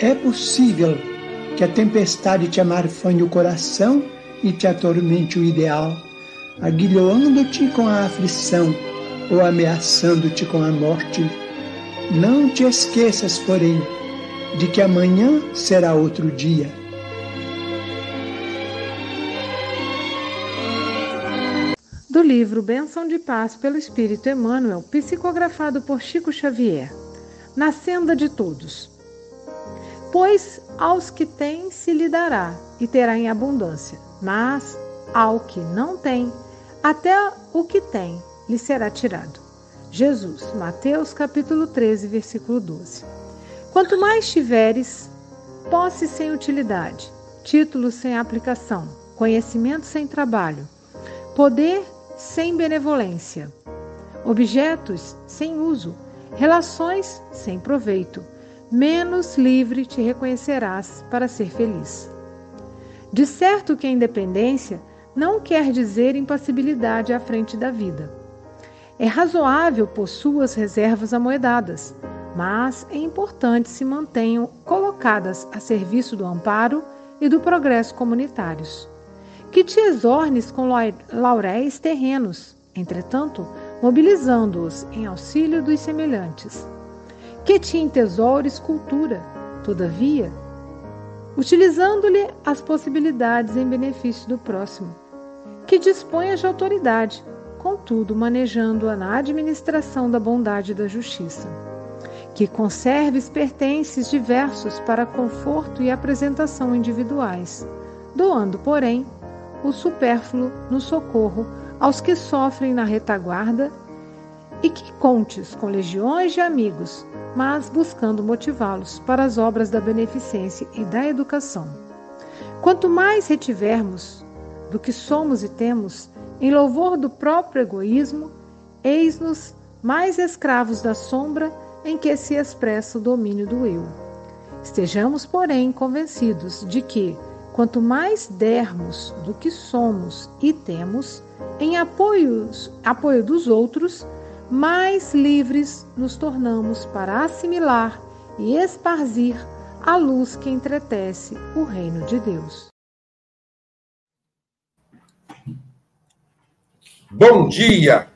é possível que a tempestade te amarfanhe o coração e te atormente o ideal, aguilhoando-te com a aflição ou ameaçando-te com a morte. Não te esqueças, porém, de que amanhã será outro dia. Do livro Benção de Paz pelo Espírito Emmanuel, psicografado por Chico Xavier. Na senda de todos. Pois aos que têm se lhe dará e terá em abundância, mas ao que não tem, até o que tem lhe será tirado. Jesus, Mateus capítulo 13, versículo 12. Quanto mais tiveres posse sem utilidade, títulos sem aplicação, conhecimento sem trabalho, poder sem benevolência, objetos sem uso, relações sem proveito, menos livre te reconhecerás para ser feliz. De certo que a independência não quer dizer impassibilidade à frente da vida. É razoável por suas reservas amoedadas, mas é importante se mantenham colocadas a serviço do amparo e do progresso comunitários. Que te exornes com lauréis terrenos, entretanto, mobilizando-os em auxílio dos semelhantes que te entesoures cultura, todavia, utilizando-lhe as possibilidades em benefício do próximo, que disponhas de autoridade, contudo manejando-a na administração da bondade e da justiça, que conserves pertences diversos para conforto e apresentação individuais, doando, porém, o supérfluo no socorro aos que sofrem na retaguarda e que contes com legiões de amigos mas buscando motivá-los para as obras da beneficência e da educação. Quanto mais retivermos do que somos e temos, em louvor do próprio egoísmo, eis-nos mais escravos da sombra em que se expressa o domínio do eu. Estejamos, porém, convencidos de que, quanto mais dermos do que somos e temos, em apoios, apoio dos outros, mais livres nos tornamos para assimilar e esparzir a luz que entretece o reino de Deus. Bom dia,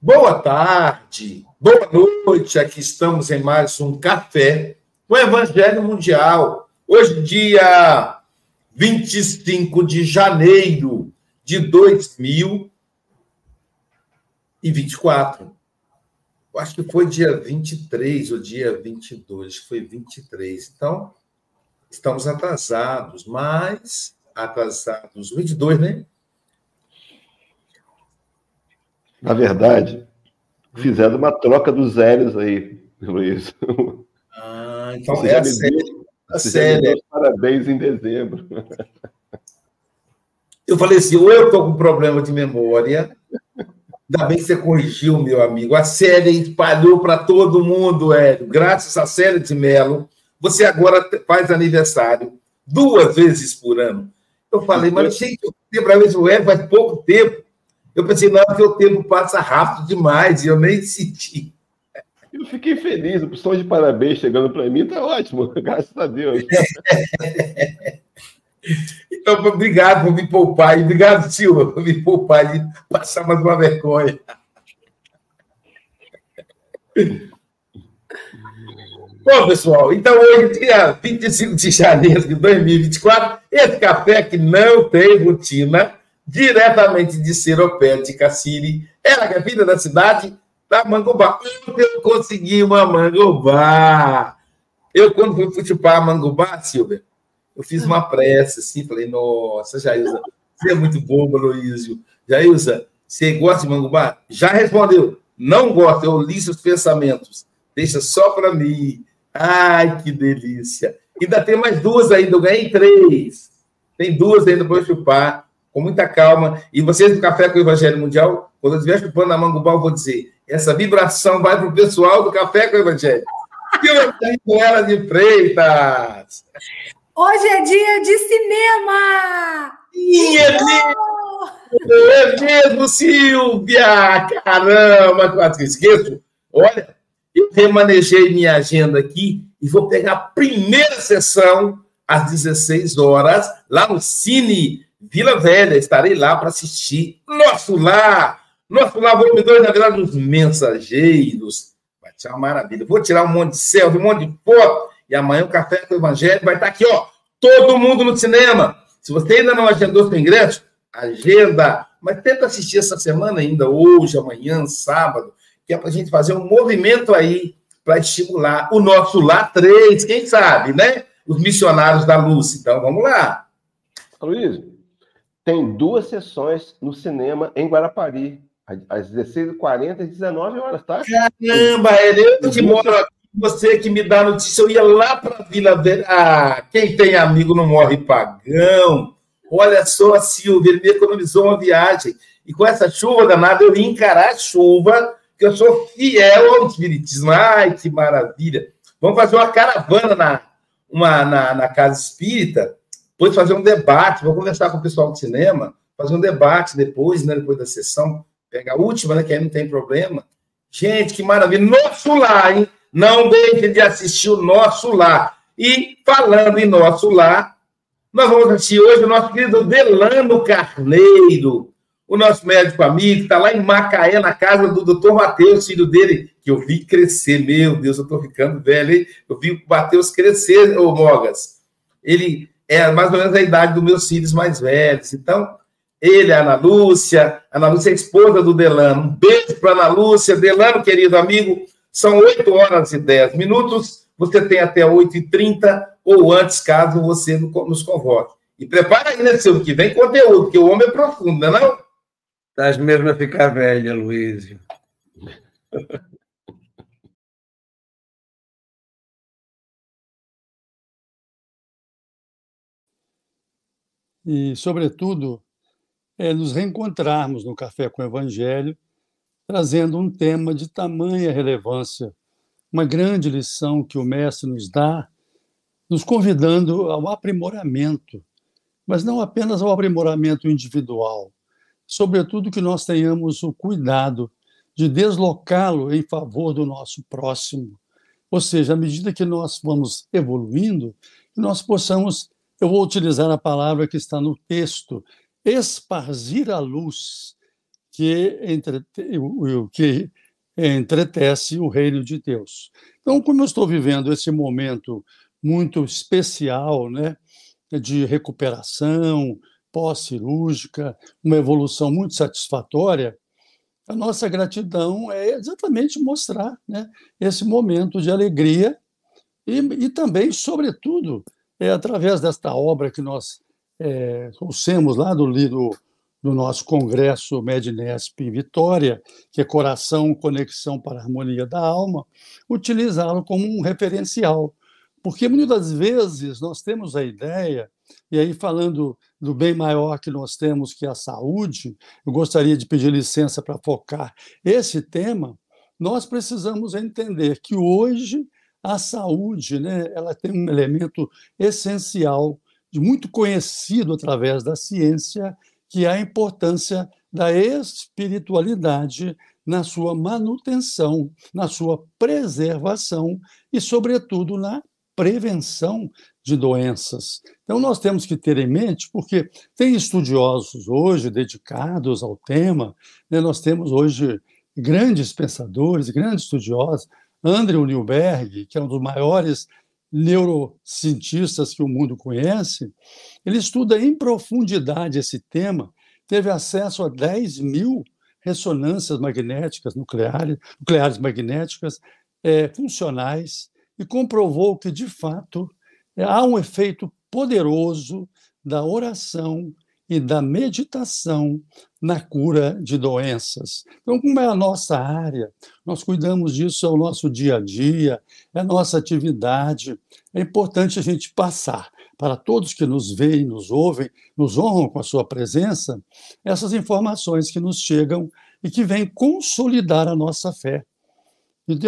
boa tarde, boa noite. Aqui estamos em mais um café com o Evangelho Mundial. Hoje, dia 25 de janeiro de 2000 e 24. Eu acho que foi dia 23 ou dia 22, foi 23. Então, estamos atrasados, mas atrasados, 22, né? Na verdade, fizeram uma troca dos Zélios aí, Luiz. Ah, então Você é a série. A série. Parabéns em dezembro. Eu falei assim, ou eu estou com problema de memória, ainda bem que você corrigiu, meu amigo. A série espalhou para todo mundo, Hélio. Graças à série de Melo, você agora faz aniversário duas vezes por ano. Eu falei, mas gente, eu tenho para ver o Hélio faz pouco tempo. Eu pensei, não, que o tempo passa rápido demais e eu nem senti. Eu fiquei feliz, o som de parabéns chegando para mim está ótimo, graças a Deus. Então, obrigado por me poupar. E obrigado, Silva, por me poupar e passar mais uma vergonha. Bom, pessoal, então hoje, dia 25 de janeiro de 2024, esse café que não tem rotina, diretamente de Seropé de Cassiri, que é filha da cidade da Mangobá. Eu consegui uma Mangobá. Eu, quando fui futebol a Mangobá, Silvia, eu fiz uma prece assim, falei, nossa, Jailza, você é muito boba, Luísio. Jailza, você gosta de mangubá? Já respondeu, não gosto, eu li seus pensamentos. Deixa só para mim. Ai, que delícia. Ainda tem mais duas ainda, eu ganhei três. Tem duas ainda para chupar, com muita calma. E vocês do Café com o Evangelho Mundial, quando eu estiver chupando na mangubá, eu vou dizer, essa vibração vai para o pessoal do Café com o Evangelho. E eu com ela de Freitas. Hoje é dia de cinema! Sim, é mesmo! É mesmo, Silvia! Caramba, quase que esqueço. Olha, eu remanejei minha agenda aqui e vou pegar a primeira sessão às 16 horas, lá no Cine Vila Velha. Estarei lá para assistir Nosso Lar. Nosso Lar, volume 2, na verdade, dos mensageiros. Vai ser uma maravilha. Vou tirar um monte de selfie, um monte de foto e amanhã o Café com o Evangelho vai estar aqui, ó. Todo mundo no cinema. Se você ainda não agendou seu ingresso, agenda. Mas tenta assistir essa semana ainda, hoje, amanhã, sábado, que é para a gente fazer um movimento aí para estimular o nosso lá 3, quem sabe, né? Os missionários da luz. Então, vamos lá. Luiz, tem duas sessões no cinema em Guarapari, às 16h40 e 19 horas, tá? Caramba, é eu que moro aqui você que me dá notícia, eu ia lá para Vila Velha. Ah, quem tem amigo não morre pagão. Olha só, a Silvia, ele me economizou uma viagem. E com essa chuva danada, eu ia encarar a chuva, que eu sou fiel ao Espiritismo. Ai, que maravilha. Vamos fazer uma caravana na, uma, na, na Casa Espírita, depois fazer um debate. Vou conversar com o pessoal do cinema, fazer um debate depois, né, depois da sessão. Pega a última, né, que aí não tem problema. Gente, que maravilha. Nosso lá, hein? Não deixe de assistir o nosso lar. E falando em nosso lar, nós vamos assistir hoje o nosso querido Delano Carneiro, o nosso médico amigo, que está lá em Macaé, na casa do doutor Matheus, filho dele, que eu vi crescer. Meu Deus, eu estou ficando velho, hein? Eu vi o Matheus crescer, ô Mogas. Ele é mais ou menos a idade dos meus filhos mais velhos. Então, ele, a Ana Lúcia, a Ana Lúcia é esposa do Delano. Um beijo para Ana Lúcia. Delano, querido amigo, são 8 horas e 10 minutos. Você tem até 8h30 ou antes, caso você nos convoque. E prepara aí, né, Silvio, que vem conteúdo, porque o homem é profundo, não é não? Estás mesmo a ficar velha, Luísio. e, sobretudo, é nos reencontrarmos no Café com o Evangelho trazendo um tema de tamanha relevância, uma grande lição que o Mestre nos dá, nos convidando ao aprimoramento, mas não apenas ao aprimoramento individual, sobretudo que nós tenhamos o cuidado de deslocá-lo em favor do nosso próximo. Ou seja, à medida que nós vamos evoluindo, nós possamos, eu vou utilizar a palavra que está no texto, esparzir a luz, que, entre, que entretece o reino de Deus. Então, como eu estou vivendo esse momento muito especial, né, de recuperação pós-cirúrgica, uma evolução muito satisfatória, a nossa gratidão é exatamente mostrar né, esse momento de alegria e, e também, sobretudo, é através desta obra que nós é, trouxemos lá do, do do nosso congresso Mednesp em Vitória, que é Coração, Conexão para a Harmonia da Alma, utilizá-lo como um referencial. Porque muitas vezes nós temos a ideia, e aí falando do bem maior que nós temos, que é a saúde, eu gostaria de pedir licença para focar esse tema, nós precisamos entender que hoje a saúde né, ela tem um elemento essencial, muito conhecido através da ciência, que é a importância da espiritualidade na sua manutenção, na sua preservação e, sobretudo, na prevenção de doenças. Então, nós temos que ter em mente, porque tem estudiosos hoje dedicados ao tema, né? nós temos hoje grandes pensadores, grandes estudiosos, Andrew Newberg, que é um dos maiores neurocientistas que o mundo conhece, ele estuda em profundidade esse tema, teve acesso a 10 mil ressonâncias magnéticas nucleares, nucleares magnéticas é, funcionais e comprovou que, de fato, há um efeito poderoso da oração e da meditação na cura de doenças. Então, como é a nossa área, nós cuidamos disso ao nosso dia a dia, é a nossa atividade. É importante a gente passar para todos que nos veem, nos ouvem, nos honram com a sua presença, essas informações que nos chegam e que vêm consolidar a nossa fé.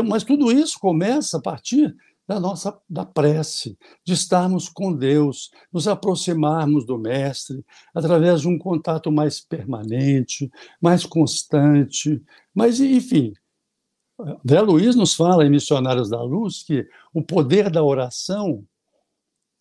Mas tudo isso começa a partir da nossa da prece, de estarmos com Deus, nos aproximarmos do mestre através de um contato mais permanente, mais constante, mas enfim, André Luiz nos fala em Missionários da Luz que o poder da oração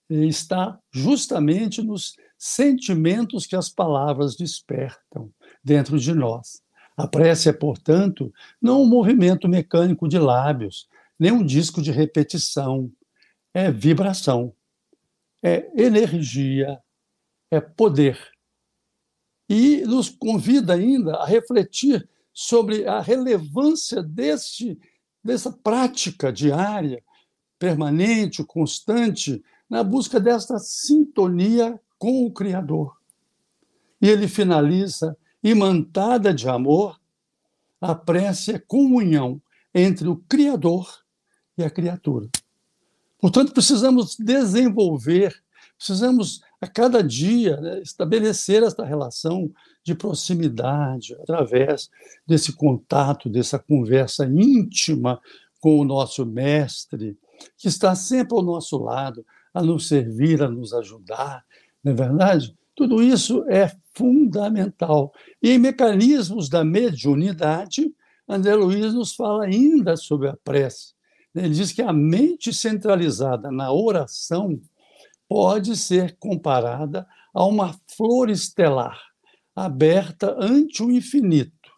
está justamente nos sentimentos que as palavras despertam dentro de nós. A prece é, portanto, não um movimento mecânico de lábios, nem um disco de repetição. É vibração, é energia, é poder. E nos convida ainda a refletir sobre a relevância deste, dessa prática diária, permanente, constante, na busca desta sintonia com o Criador. E ele finaliza, imantada de amor, a prece é comunhão entre o Criador e a criatura. Portanto, precisamos desenvolver, precisamos a cada dia né, estabelecer esta relação de proximidade através desse contato, dessa conversa íntima com o nosso mestre, que está sempre ao nosso lado, a nos servir, a nos ajudar, não é verdade? Tudo isso é fundamental. E em mecanismos da mediunidade, André Luiz nos fala ainda sobre a prece. Ele diz que a mente centralizada na oração pode ser comparada a uma flor estelar aberta ante o infinito,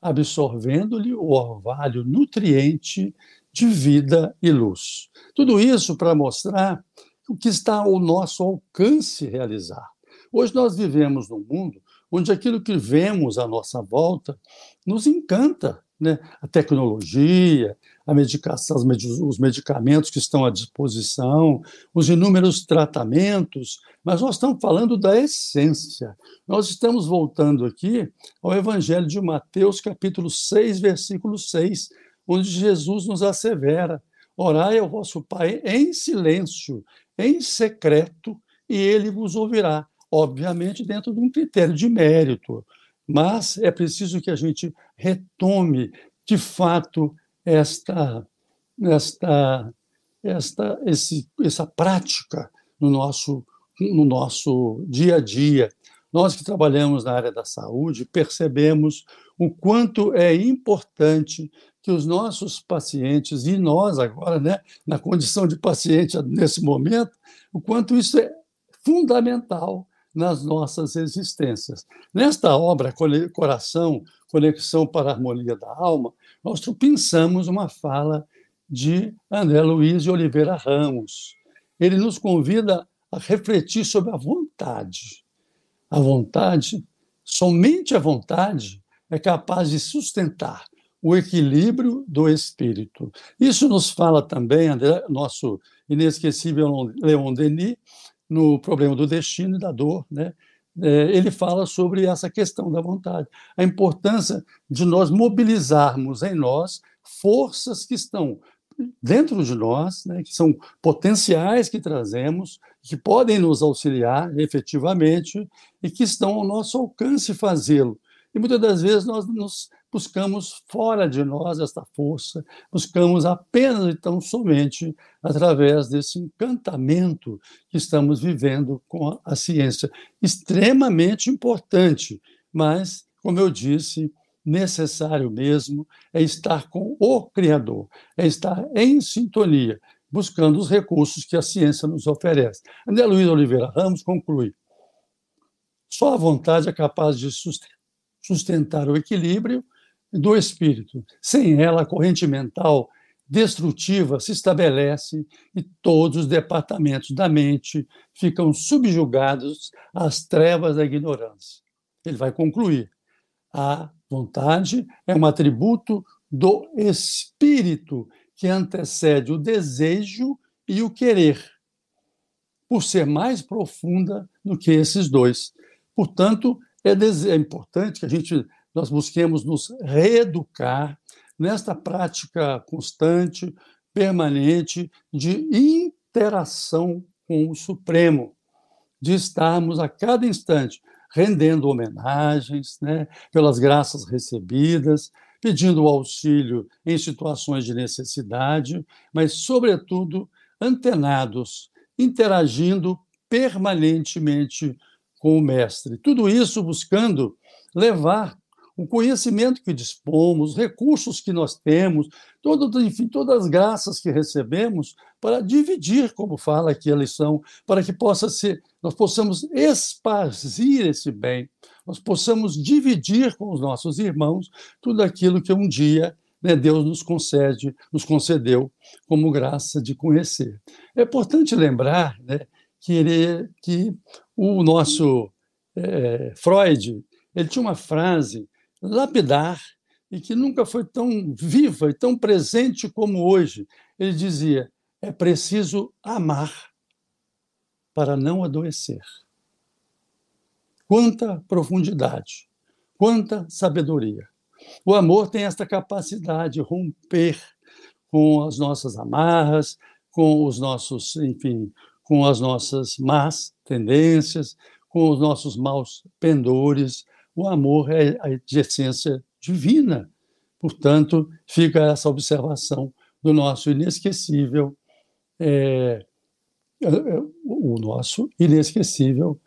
absorvendo-lhe o orvalho nutriente de vida e luz. Tudo isso para mostrar o que está ao nosso alcance realizar. Hoje nós vivemos num mundo onde aquilo que vemos à nossa volta nos encanta, né? A tecnologia, a medicação, os medicamentos que estão à disposição, os inúmeros tratamentos, mas nós estamos falando da essência. Nós estamos voltando aqui ao Evangelho de Mateus, capítulo 6, versículo 6, onde Jesus nos assevera: Orai ao vosso Pai em silêncio, em secreto, e ele vos ouvirá. Obviamente, dentro de um critério de mérito, mas é preciso que a gente retome, de fato, esta, esta, esta, esse, essa prática no nosso, no nosso dia a dia. Nós que trabalhamos na área da saúde percebemos o quanto é importante que os nossos pacientes, e nós agora, né, na condição de paciente nesse momento, o quanto isso é fundamental nas nossas existências. Nesta obra, Coração, Conexão para a Harmonia da Alma, nós pensamos uma fala de André Luiz de Oliveira Ramos. Ele nos convida a refletir sobre a vontade. A vontade, somente a vontade, é capaz de sustentar o equilíbrio do espírito. Isso nos fala também, André, nosso inesquecível Leon Denis, no problema do destino e da dor, né? é, ele fala sobre essa questão da vontade, a importância de nós mobilizarmos em nós forças que estão dentro de nós, né, que são potenciais que trazemos, que podem nos auxiliar efetivamente e que estão ao nosso alcance fazê-lo. E muitas das vezes nós nos buscamos fora de nós esta força, buscamos apenas e tão somente através desse encantamento que estamos vivendo com a ciência. Extremamente importante, mas, como eu disse, necessário mesmo é estar com o Criador, é estar em sintonia, buscando os recursos que a ciência nos oferece. André Luiz Oliveira Ramos conclui: só a vontade é capaz de sustentar o equilíbrio do espírito. Sem ela, a corrente mental destrutiva se estabelece e todos os departamentos da mente ficam subjugados às trevas da ignorância. Ele vai concluir: a vontade é um atributo do espírito que antecede o desejo e o querer, por ser mais profunda do que esses dois. Portanto, é, é importante que a gente nós busquemos nos reeducar nesta prática constante, permanente de interação com o Supremo, de estarmos a cada instante rendendo homenagens né, pelas graças recebidas, pedindo auxílio em situações de necessidade, mas, sobretudo, antenados, interagindo permanentemente com o Mestre. Tudo isso buscando levar o conhecimento que dispomos, os recursos que nós temos, todo, enfim, todas as graças que recebemos para dividir, como fala aqui a lição, para que possa ser, nós possamos esparzir esse bem, nós possamos dividir com os nossos irmãos tudo aquilo que um dia né, Deus nos concede, nos concedeu como graça de conhecer. É importante lembrar né, que, ele, que o nosso é, Freud ele tinha uma frase lapidar e que nunca foi tão viva e tão presente como hoje. Ele dizia: é preciso amar para não adoecer. Quanta profundidade, quanta sabedoria. O amor tem esta capacidade de romper com as nossas amarras, com os nossos, enfim, com as nossas más tendências, com os nossos maus pendores, o amor é de essência divina. Portanto, fica essa observação do nosso inesquecível, é, é, é, o nosso inesquecível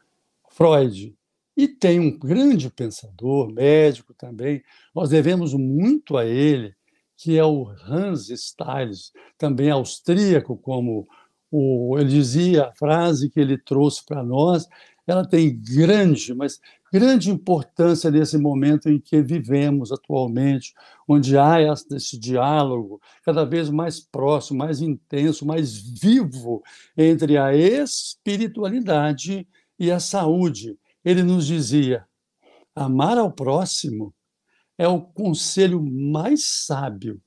Freud. E tem um grande pensador, médico também, nós devemos muito a ele, que é o Hans Stiles, também austríaco, como o, ele dizia, a frase que ele trouxe para nós, ela tem grande, mas grande importância nesse momento em que vivemos atualmente, onde há esse diálogo cada vez mais próximo, mais intenso, mais vivo entre a espiritualidade e a saúde. Ele nos dizia: amar ao próximo é o conselho mais sábio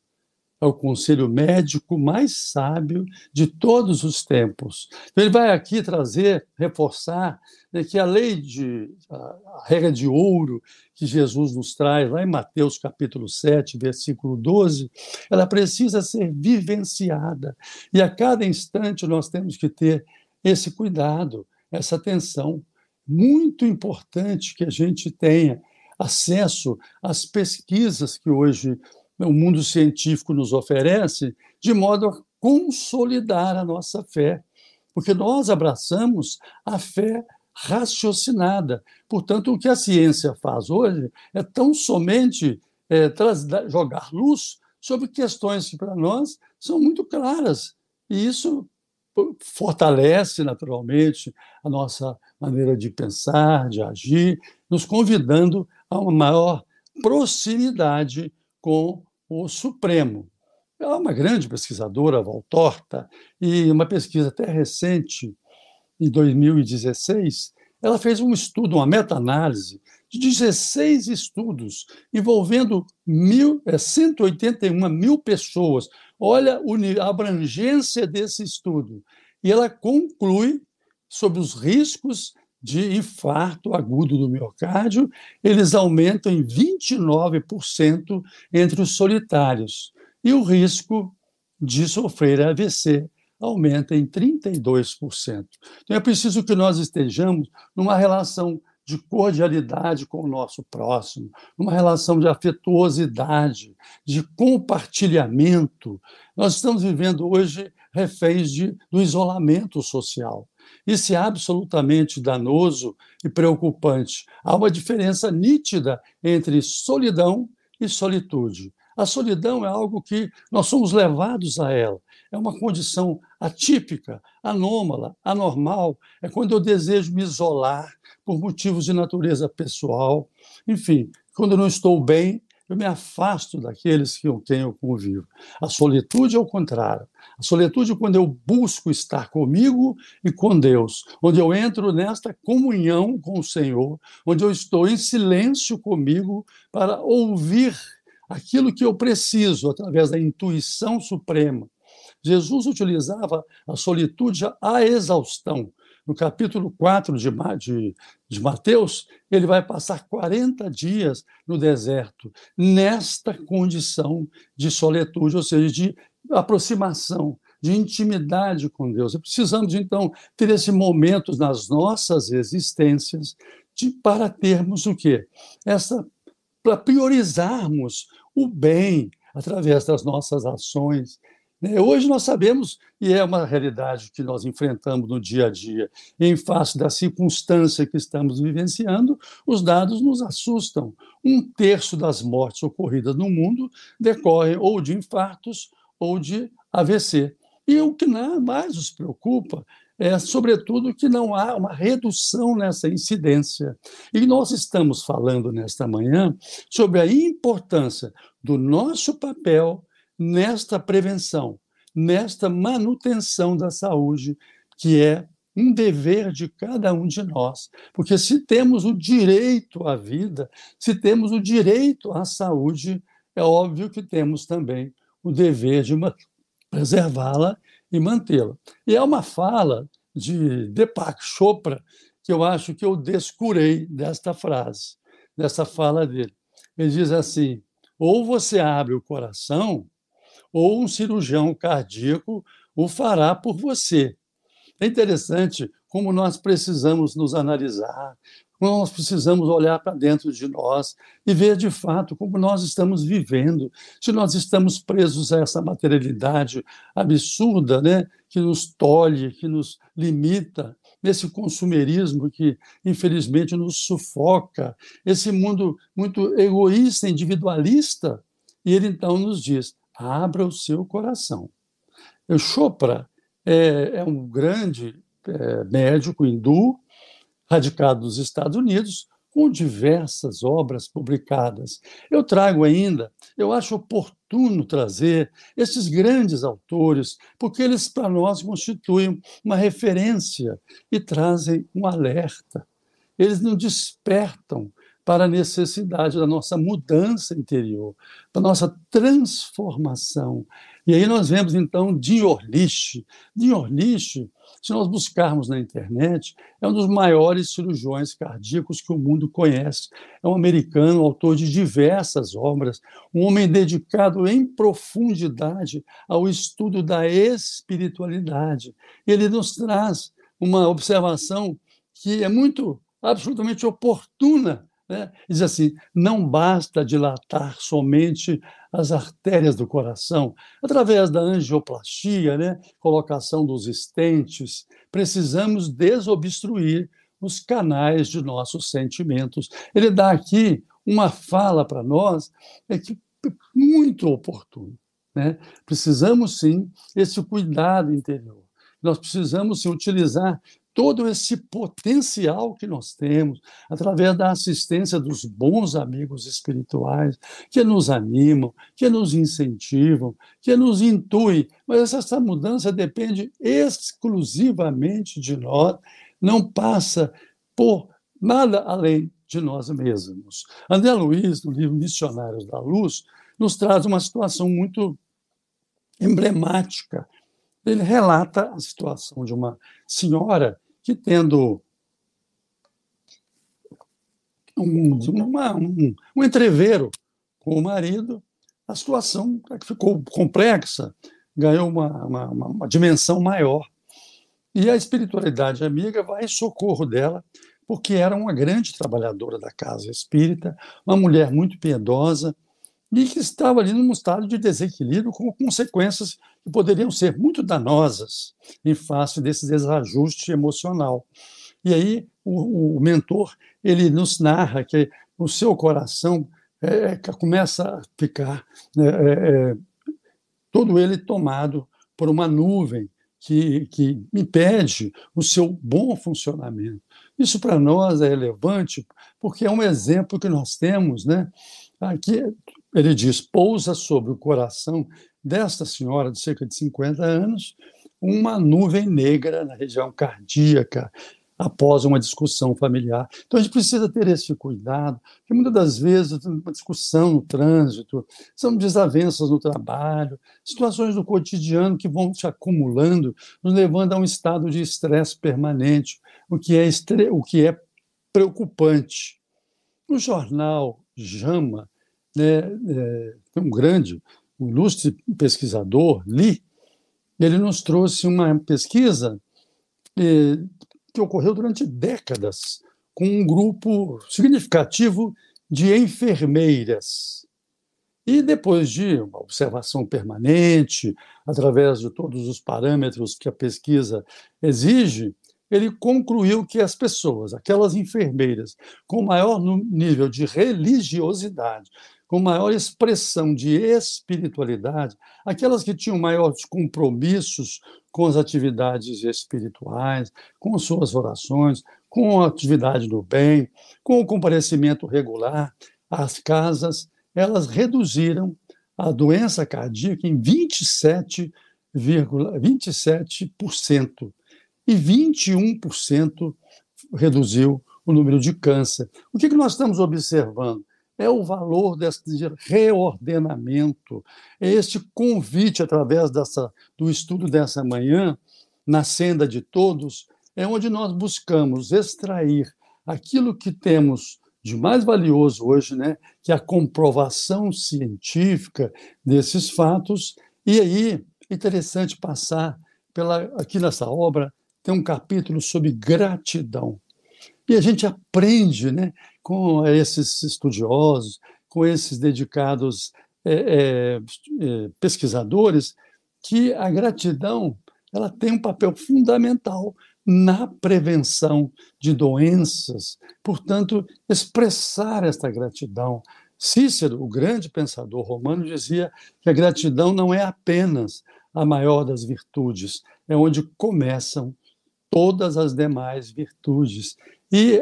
é o conselho médico mais sábio de todos os tempos. Então, ele vai aqui trazer, reforçar né, que a lei de a regra de ouro que Jesus nos traz lá em Mateus capítulo 7, versículo 12, ela precisa ser vivenciada. E a cada instante nós temos que ter esse cuidado, essa atenção. Muito importante que a gente tenha acesso às pesquisas que hoje o mundo científico nos oferece, de modo a consolidar a nossa fé, porque nós abraçamos a fé raciocinada. Portanto, o que a ciência faz hoje é tão somente é, jogar luz sobre questões que para nós são muito claras. E isso fortalece naturalmente a nossa maneira de pensar, de agir, nos convidando a uma maior proximidade com o Supremo. Ela é uma grande pesquisadora, Valtorta, e uma pesquisa até recente, em 2016, ela fez um estudo, uma meta-análise, de 16 estudos envolvendo mil, é, 181 mil pessoas. Olha a abrangência desse estudo. E ela conclui sobre os riscos de infarto agudo do miocárdio, eles aumentam em 29% entre os solitários. E o risco de sofrer AVC aumenta em 32%. Então é preciso que nós estejamos numa relação de cordialidade com o nosso próximo, numa relação de afetuosidade, de compartilhamento. Nós estamos vivendo hoje reféns de, do isolamento social. Isso é absolutamente danoso e preocupante. Há uma diferença nítida entre solidão e solitude. A solidão é algo que nós somos levados a ela. É uma condição atípica, anômala, anormal. É quando eu desejo me isolar por motivos de natureza pessoal. Enfim, quando eu não estou bem, eu me afasto daqueles com quem eu convivo. A solitude é o contrário. A solitude é quando eu busco estar comigo e com Deus, onde eu entro nesta comunhão com o Senhor, onde eu estou em silêncio comigo para ouvir aquilo que eu preciso através da intuição suprema. Jesus utilizava a solitude à exaustão. No capítulo 4 de, de, de Mateus, ele vai passar 40 dias no deserto, nesta condição de solitude, ou seja, de aproximação, de intimidade com Deus. Precisamos, então, ter esse momento nas nossas existências de, para termos o quê? Essa, para priorizarmos o bem através das nossas ações. Né? Hoje nós sabemos, e é uma realidade que nós enfrentamos no dia a dia, em face da circunstância que estamos vivenciando, os dados nos assustam. Um terço das mortes ocorridas no mundo decorrem ou de infartos ou de AVC. E o que mais nos preocupa é, sobretudo, que não há uma redução nessa incidência. E nós estamos falando nesta manhã sobre a importância do nosso papel nesta prevenção, nesta manutenção da saúde, que é um dever de cada um de nós. Porque se temos o direito à vida, se temos o direito à saúde, é óbvio que temos também o dever de preservá-la e mantê-la. E é uma fala de Deepak Chopra que eu acho que eu descurei desta frase, dessa fala dele. Ele diz assim: ou você abre o coração, ou um cirurgião cardíaco o fará por você. É interessante como nós precisamos nos analisar, nós precisamos olhar para dentro de nós e ver de fato como nós estamos vivendo. Se nós estamos presos a essa materialidade absurda, né, que nos tolhe, que nos limita, nesse consumerismo que infelizmente nos sufoca, esse mundo muito egoísta, individualista, e ele então nos diz: abra o seu coração. O Chopra é, é um grande é, médico hindu radicado nos Estados Unidos, com diversas obras publicadas. Eu trago ainda, eu acho oportuno trazer esses grandes autores, porque eles para nós constituem uma referência e trazem um alerta. Eles nos despertam para a necessidade da nossa mudança interior, da nossa transformação. E aí nós vemos então Diorlich. Diorlich se nós buscarmos na internet, é um dos maiores cirurgiões cardíacos que o mundo conhece. É um americano, autor de diversas obras, um homem dedicado em profundidade ao estudo da espiritualidade. Ele nos traz uma observação que é muito, absolutamente oportuna né? Diz assim: não basta dilatar somente as artérias do coração, através da angioplastia, né? colocação dos estentes, precisamos desobstruir os canais de nossos sentimentos. Ele dá aqui uma fala para nós é que muito oportuno. Né? Precisamos sim esse cuidado interior. Nós precisamos sim, utilizar todo esse potencial que nós temos, através da assistência dos bons amigos espirituais, que nos animam, que nos incentivam, que nos intuem. Mas essa mudança depende exclusivamente de nós, não passa por nada além de nós mesmos. André Luiz, no livro Missionários da Luz, nos traz uma situação muito emblemática ele relata a situação de uma senhora que, tendo um, uma, um, um entreveiro com o marido, a situação ficou complexa, ganhou uma, uma, uma dimensão maior. E a espiritualidade amiga vai em socorro dela, porque era uma grande trabalhadora da casa espírita, uma mulher muito piedosa e que estava ali num estado de desequilíbrio com consequências que poderiam ser muito danosas em face desse desajuste emocional. E aí o, o mentor ele nos narra que o seu coração é, é começa a ficar é, é, é, todo ele tomado por uma nuvem que, que impede o seu bom funcionamento. Isso para nós é relevante porque é um exemplo que nós temos, né? Aqui ele diz: pousa sobre o coração desta senhora de cerca de 50 anos uma nuvem negra na região cardíaca após uma discussão familiar. Então a gente precisa ter esse cuidado, porque muitas das vezes uma discussão no trânsito, são desavenças no trabalho, situações do cotidiano que vão se acumulando, nos levando a um estado de estresse permanente, o que é, o que é preocupante. O jornal JAMA, né, é, um grande, um ilustre pesquisador, Lee, ele nos trouxe uma pesquisa é, que ocorreu durante décadas com um grupo significativo de enfermeiras. E depois de uma observação permanente, através de todos os parâmetros que a pesquisa exige, ele concluiu que as pessoas, aquelas enfermeiras com maior nível de religiosidade, com maior expressão de espiritualidade, aquelas que tinham maiores compromissos com as atividades espirituais, com suas orações, com a atividade do bem, com o comparecimento regular às casas, elas reduziram a doença cardíaca em 27,27% 27%, e 21% reduziu o número de câncer. O que nós estamos observando? É o valor desse reordenamento, é este convite através dessa, do estudo dessa manhã, na senda de todos, é onde nós buscamos extrair aquilo que temos de mais valioso hoje, né, que é a comprovação científica desses fatos. E aí, interessante passar pela aqui nessa obra tem um capítulo sobre gratidão. E a gente aprende né, com esses estudiosos, com esses dedicados é, é, pesquisadores, que a gratidão ela tem um papel fundamental na prevenção de doenças. Portanto, expressar esta gratidão. Cícero, o grande pensador romano, dizia que a gratidão não é apenas a maior das virtudes, é onde começam todas as demais virtudes. E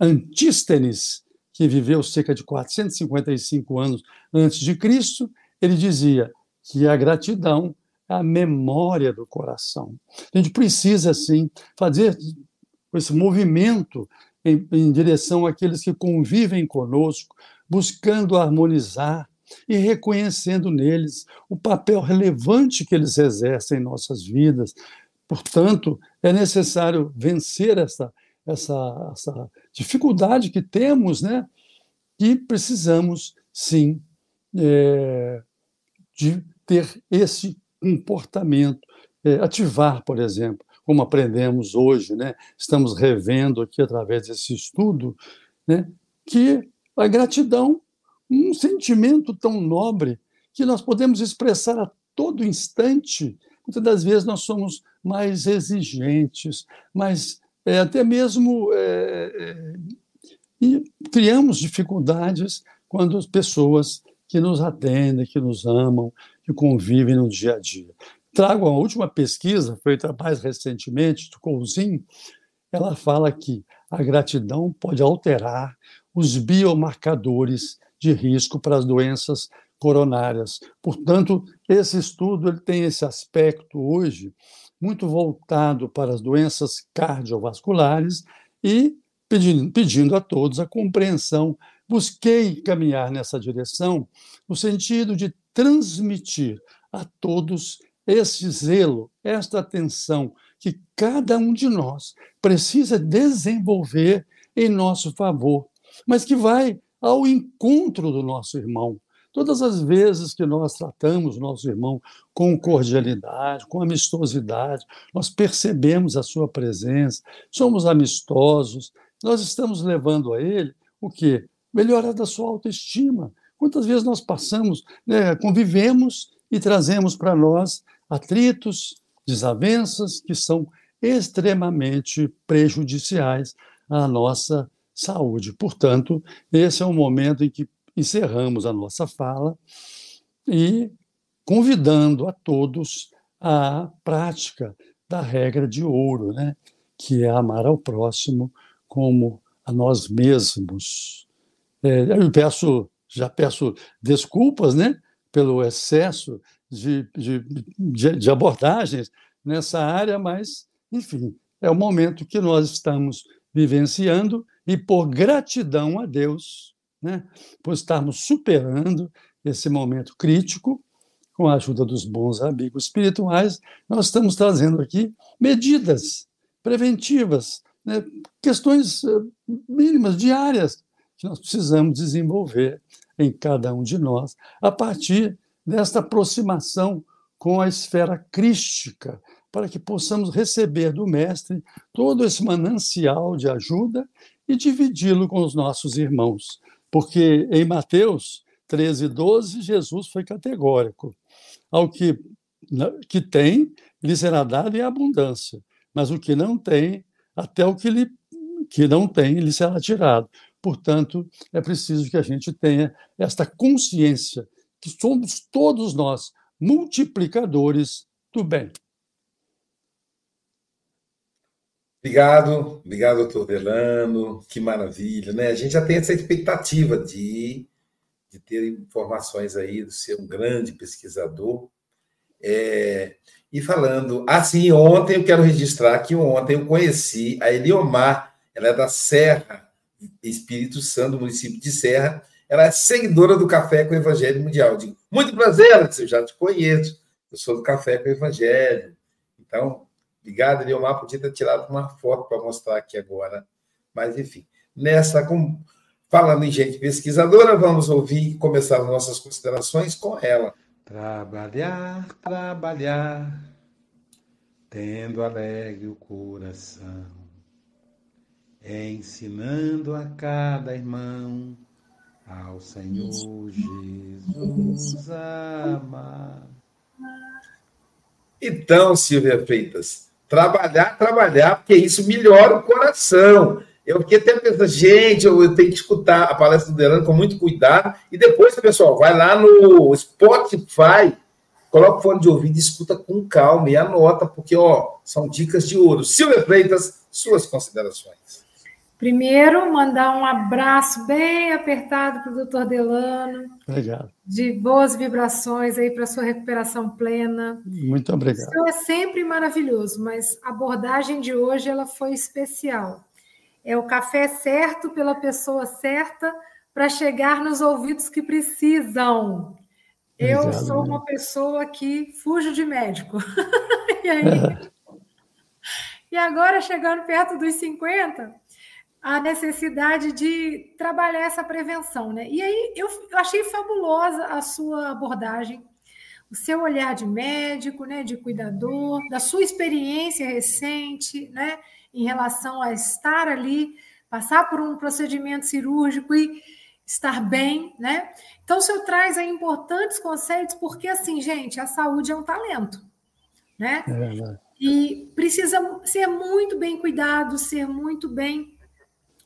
Antístenes, que viveu cerca de 455 anos antes de Cristo, ele dizia que a gratidão é a memória do coração. A gente precisa, assim, fazer esse movimento em, em direção àqueles que convivem conosco, buscando harmonizar e reconhecendo neles o papel relevante que eles exercem em nossas vidas, Portanto, é necessário vencer essa, essa, essa dificuldade que temos, né? E precisamos, sim, é, de ter esse comportamento, é, ativar, por exemplo, como aprendemos hoje, né? Estamos revendo aqui através desse estudo, né? Que a gratidão, um sentimento tão nobre que nós podemos expressar a todo instante. Muitas das vezes nós somos mais exigentes, mas é, até mesmo é, é, criamos dificuldades quando as pessoas que nos atendem, que nos amam, que convivem no dia a dia. Trago a última pesquisa, feita mais recentemente, do Couzin, ela fala que a gratidão pode alterar os biomarcadores de risco para as doenças coronárias. Portanto, esse estudo ele tem esse aspecto hoje muito voltado para as doenças cardiovasculares e pedindo, pedindo a todos a compreensão. Busquei caminhar nessa direção no sentido de transmitir a todos esse zelo, esta atenção que cada um de nós precisa desenvolver em nosso favor, mas que vai ao encontro do nosso irmão. Todas as vezes que nós tratamos nosso irmão com cordialidade, com amistosidade, nós percebemos a sua presença, somos amistosos, nós estamos levando a ele o quê? Melhora da sua autoestima. Quantas vezes nós passamos, né, convivemos e trazemos para nós atritos, desavenças que são extremamente prejudiciais à nossa saúde. Portanto, esse é o momento em que encerramos a nossa fala e convidando a todos à prática da regra de ouro, né? que é amar ao próximo como a nós mesmos. É, eu peço, já peço desculpas né, pelo excesso de, de, de, de abordagens nessa área, mas, enfim, é o momento que nós estamos vivenciando e, por gratidão a Deus, né, por estarmos superando esse momento crítico, com a ajuda dos bons amigos espirituais, nós estamos trazendo aqui medidas preventivas, né, questões eh, mínimas, diárias, que nós precisamos desenvolver em cada um de nós, a partir desta aproximação com a esfera crística, para que possamos receber do Mestre todo esse manancial de ajuda e dividi-lo com os nossos irmãos. Porque em Mateus 13, 12, Jesus foi categórico. Ao que, que tem, lhe será dado em abundância, mas o que não tem, até o que, lhe, que não tem, lhe será tirado. Portanto, é preciso que a gente tenha esta consciência que somos todos nós multiplicadores do bem. Obrigado, obrigado, doutor Delano. Que maravilha, né? A gente já tem essa expectativa de, de ter informações aí, de ser um grande pesquisador. É, e falando, assim, ontem eu quero registrar que ontem eu conheci a Eliomar, ela é da Serra, Espírito Santo, município de Serra. Ela é seguidora do Café com o Evangelho Mundial. Digo, muito prazer, eu já te conheço. Eu sou do Café com o Evangelho. Então, Obrigado, Eliomar. Podia ter tirado uma foto para mostrar aqui agora. Mas, enfim, nessa, com... falando em gente pesquisadora, vamos ouvir e começar as nossas considerações com ela. Trabalhar, trabalhar, tendo alegre o coração, ensinando a cada irmão ao Senhor Jesus amar. Então, Silvia Freitas, Trabalhar, trabalhar, porque isso melhora o coração. Eu fiquei até pensando, gente, eu, tenho que escutar a palestra do Delano com muito cuidado. E depois, pessoal, vai lá no Spotify, coloca o fone de ouvido e escuta com calma e anota, porque ó, são dicas de ouro. Silvia Freitas, suas considerações. Primeiro, mandar um abraço bem apertado para o doutor Delano. Obrigado. De boas vibrações aí para sua recuperação plena. Muito obrigado. Isso é sempre maravilhoso, mas a abordagem de hoje ela foi especial. É o café certo pela pessoa certa para chegar nos ouvidos que precisam. Eu Obrigado, sou uma pessoa que fujo de médico. e aí? e agora, chegando perto dos 50, a necessidade de trabalhar essa prevenção, né? E aí eu, eu achei fabulosa a sua abordagem, o seu olhar de médico, né, de cuidador, da sua experiência recente, né, em relação a estar ali, passar por um procedimento cirúrgico e estar bem, né? Então, o senhor traz aí importantes conceitos, porque assim, gente, a saúde é um talento, né? É e precisa ser muito bem cuidado, ser muito bem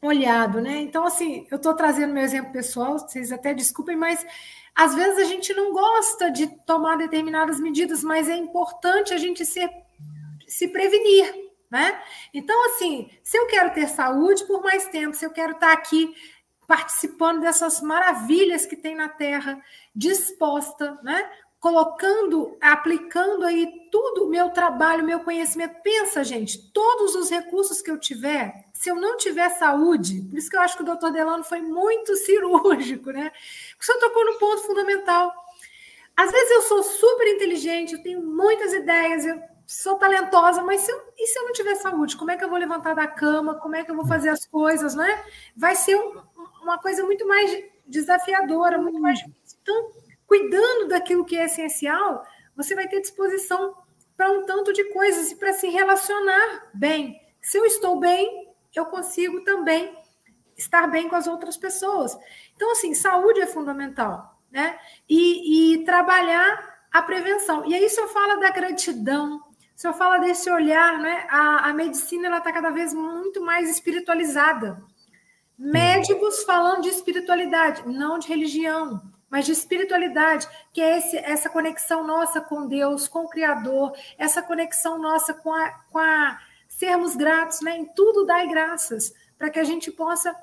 olhado, né? Então, assim, eu estou trazendo meu exemplo pessoal, vocês até desculpem, mas às vezes a gente não gosta de tomar determinadas medidas, mas é importante a gente ser, se prevenir, né? Então, assim, se eu quero ter saúde por mais tempo, se eu quero estar aqui participando dessas maravilhas que tem na Terra, disposta, né? colocando, aplicando aí tudo o meu trabalho, meu conhecimento. Pensa, gente, todos os recursos que eu tiver, se eu não tiver saúde, por isso que eu acho que o doutor Delano foi muito cirúrgico, né? O senhor tocou no ponto fundamental. Às vezes eu sou super inteligente, eu tenho muitas ideias, eu sou talentosa, mas se eu, e se eu não tiver saúde? Como é que eu vou levantar da cama? Como é que eu vou fazer as coisas, né? Vai ser um, uma coisa muito mais desafiadora, muito mais difícil. Então, cuidando daquilo que é essencial, você vai ter disposição para um tanto de coisas e para se relacionar bem. Se eu estou bem, eu consigo também estar bem com as outras pessoas. Então, assim, saúde é fundamental, né? E, e trabalhar a prevenção. E aí, se eu falo da gratidão, se eu falo desse olhar, né? A, a medicina ela está cada vez muito mais espiritualizada. Médicos falando de espiritualidade, não de religião, mas de espiritualidade, que é esse, essa conexão nossa com Deus, com o Criador, essa conexão nossa com a, com a sermos gratos, né? Em tudo dai graças, para que a gente possa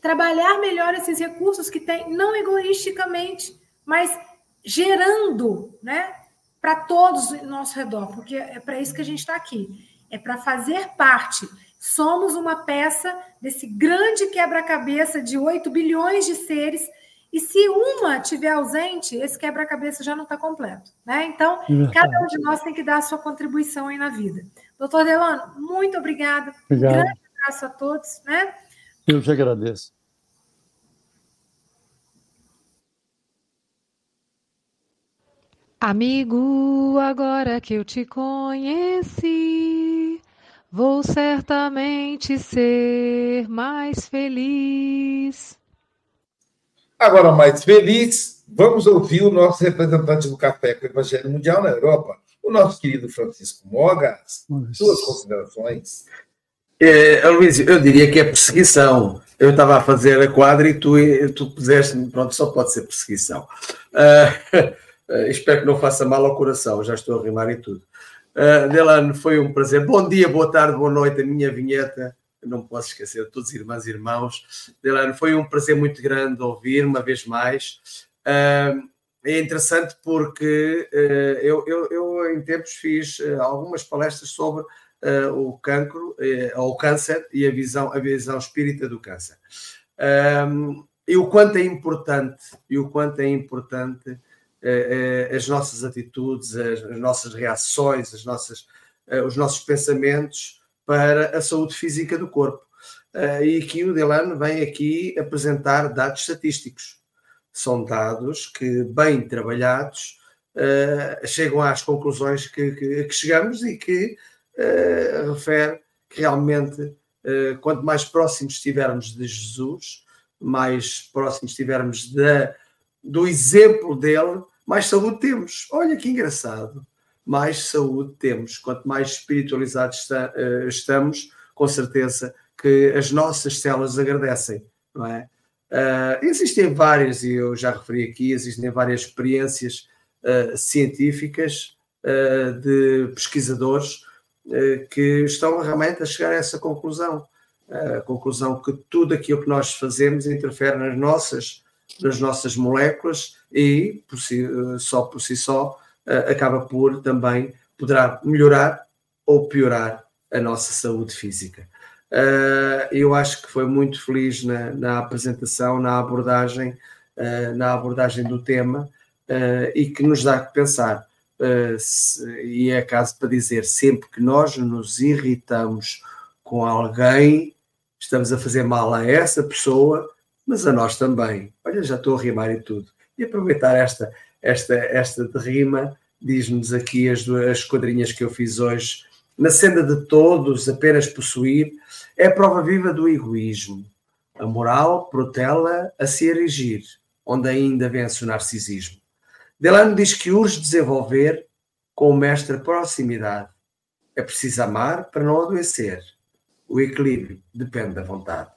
trabalhar melhor esses recursos que tem, não egoisticamente, mas gerando, né? Para todos ao nosso redor, porque é para isso que a gente está aqui, é para fazer parte Somos uma peça desse grande quebra-cabeça de 8 bilhões de seres. E se uma tiver ausente, esse quebra-cabeça já não está completo. Né? Então, cada um de nós tem que dar a sua contribuição aí na vida. Doutor Delano, muito obrigada. Obrigado. Um grande abraço a todos. Né? Eu te agradeço. Amigo, agora que eu te conheci, Vou certamente ser mais feliz. Agora, mais feliz, vamos ouvir o nosso representante do Café com o Evangelho Mundial na Europa, o nosso querido Francisco Mogas. Suas considerações. É, Luís, eu diria que é perseguição. Eu estava a fazer a quadra e tu, tu puseste-me, pronto, só pode ser perseguição. Uh, uh, espero que não faça mal ao coração, já estou a rimar e tudo. Uh, Delano, foi um prazer. Bom dia, boa tarde, boa noite. A minha vinheta, não posso esquecer, todos irmãs e irmãos. Delano, foi um prazer muito grande ouvir uma vez mais. Uh, é interessante porque uh, eu, eu, eu, em tempos, fiz algumas palestras sobre o cancro, ou o câncer e a visão, a visão espírita do câncer. e o quanto é importante, e o quanto é importante eh, eh, as nossas atitudes, as, nossas reações, as nossas, eh, os nossos pensamentos para a saúde física do corpo. e aqui o Delano vem aqui apresentar dados estatísticos. São dados que, bem trabalhados, chegam às conclusões que, que, que chegamos e que refere que realmente, quanto mais próximos estivermos de Jesus, mais próximos estivermos do exemplo dele, mais saúde temos. Olha que engraçado. Mais saúde temos. Quanto mais espiritualizados eh, estamos, com certeza que as nossas células agradecem, não é? Uh, existem várias, e eu já referi aqui, existem várias experiências uh, científicas uh, de pesquisadores que estão realmente a chegar a essa conclusão. A conclusão que tudo aquilo que nós fazemos interfere nas nossas nas nossas moléculas e por si, só por si só acaba por também poderá melhorar ou piorar a nossa saúde física. Eh, eu acho que foi muito feliz na, na apresentação, na abordagem, eh, na abordagem do tema e que nos dá que pensar. e é caso para dizer, sempre que nós nos irritamos com alguém, estamos a fazer mal a essa pessoa, mas a nós também. Olha, já estou a rimar e tudo. E aproveitar esta, esta, esta de rima, diz-nos aqui as duas quadrinhas que eu fiz hoje. Na senda de todos, apenas possuir, é a prova viva do egoísmo. A moral protela a se erigir, onde ainda vence o narcisismo. Delano diz que urge desenvolver com o mestre proximidade. É preciso amar para não adoecer. O equilíbrio depende da vontade.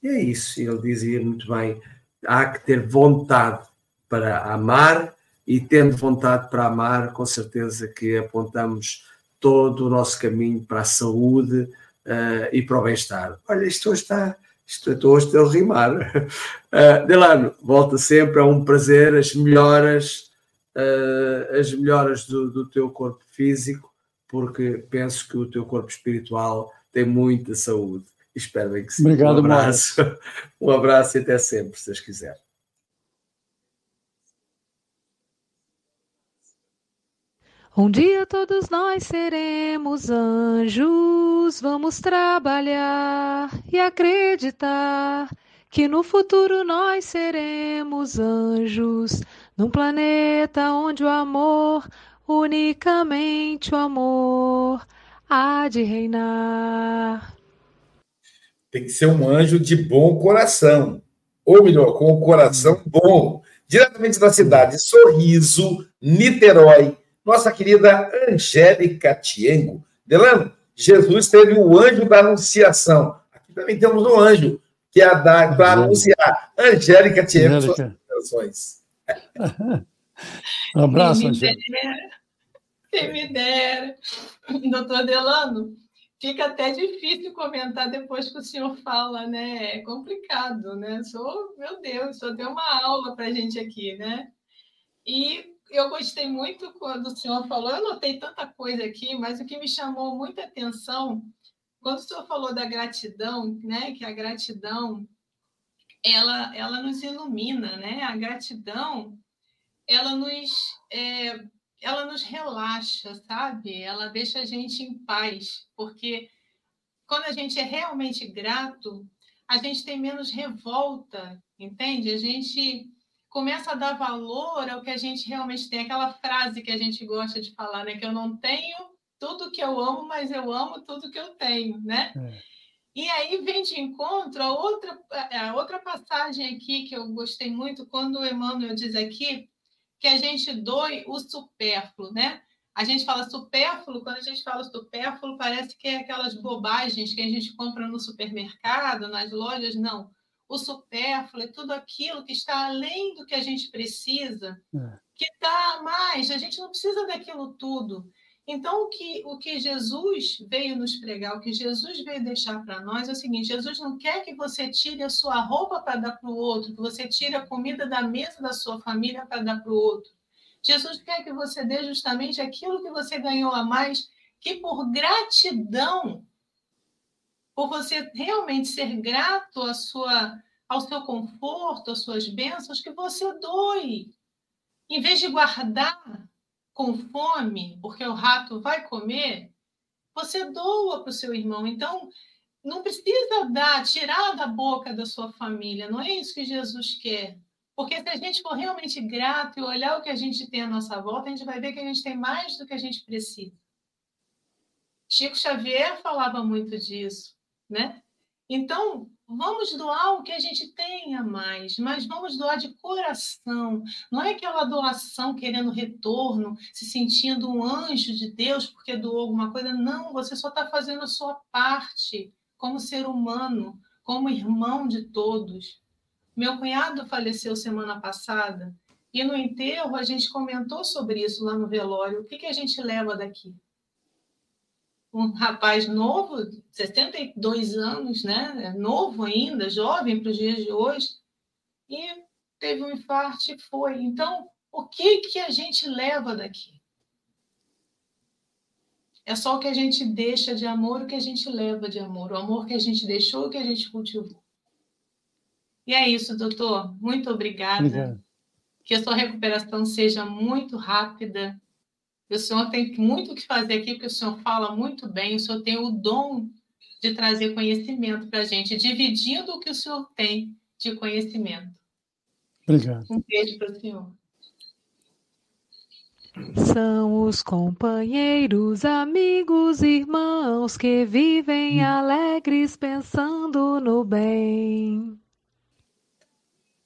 E é isso, ele dizia muito bem: há que ter vontade para amar, e tendo vontade para amar, com certeza que apontamos todo o nosso caminho para a saúde uh, e para o bem-estar. Olha, isto hoje está. Isto, estou hoje a rimar. Uh, Delano, volta sempre, é um prazer, as melhoras, uh, as melhoras do, do teu corpo físico, porque penso que o teu corpo espiritual tem muita saúde. Espero bem que sim. Obrigado, um abraço. Um abraço e até sempre, se Deus quiser. Um dia todos nós seremos anjos, vamos trabalhar e acreditar que no futuro nós seremos anjos, num planeta onde o amor, unicamente o amor, há de reinar. Tem que ser um anjo de bom coração, ou melhor, com o coração bom. Diretamente da cidade Sorriso, Niterói, nossa querida Angélica Tiengo. Delano, Jesus teve o anjo da anunciação. Aqui também temos um anjo, que é a para anunciar. Angélica Tiengo, suas considerações. um abraço, Angélica. Quem me dera. Doutor Delano, fica até difícil comentar depois que o senhor fala, né? É complicado, né? Sou, meu Deus, só deu uma aula para a gente aqui, né? E eu gostei muito quando o senhor falou, eu notei tanta coisa aqui, mas o que me chamou muita atenção, quando o senhor falou da gratidão, né? Que a gratidão ela, ela nos ilumina, né? A gratidão ela nos é, ela nos relaxa, sabe? Ela deixa a gente em paz, porque quando a gente é realmente grato, a gente tem menos revolta, entende? A gente começa a dar valor ao que a gente realmente tem. Aquela frase que a gente gosta de falar, né? Que eu não tenho tudo que eu amo, mas eu amo tudo que eu tenho, né? É. E aí vem de encontro a outra, a outra passagem aqui que eu gostei muito, quando o Emmanuel diz aqui que a gente doe o supérfluo, né? A gente fala supérfluo, quando a gente fala supérfluo, parece que é aquelas bobagens que a gente compra no supermercado, nas lojas. Não o supérfluo, é tudo aquilo que está além do que a gente precisa, é. que dá a mais, a gente não precisa daquilo tudo. Então, o que, o que Jesus veio nos pregar, o que Jesus veio deixar para nós é o seguinte: Jesus não quer que você tire a sua roupa para dar para o outro, que você tire a comida da mesa da sua família para dar para o outro. Jesus quer que você dê justamente aquilo que você ganhou a mais, que por gratidão por você realmente ser grato à sua, ao seu conforto, às suas bênçãos, que você doe. Em vez de guardar com fome, porque o rato vai comer, você doa para o seu irmão. Então, não precisa dar, tirar da boca da sua família, não é isso que Jesus quer. Porque se a gente for realmente grato e olhar o que a gente tem à nossa volta, a gente vai ver que a gente tem mais do que a gente precisa. Chico Xavier falava muito disso né? Então, vamos doar o que a gente tenha mais, mas vamos doar de coração. Não é aquela doação querendo retorno, se sentindo um anjo de Deus porque doou alguma coisa. Não, você só está fazendo a sua parte como ser humano, como irmão de todos. Meu cunhado faleceu semana passada e no enterro a gente comentou sobre isso lá no velório. O que, que a gente leva daqui? Um rapaz novo, 72 anos, né? Novo ainda, jovem para os dias de hoje, e teve um infarto e foi. Então, o que que a gente leva daqui? É só o que a gente deixa de amor, o que a gente leva de amor, o amor que a gente deixou, o que a gente cultivou. E é isso, doutor. Muito obrigada. Obrigado. Que a sua recuperação seja muito rápida o senhor tem muito o que fazer aqui, porque o senhor fala muito bem, o senhor tem o dom de trazer conhecimento para a gente, dividindo o que o senhor tem de conhecimento. Obrigado. Um beijo para o senhor. São os companheiros, amigos, irmãos que vivem hum. alegres pensando no bem.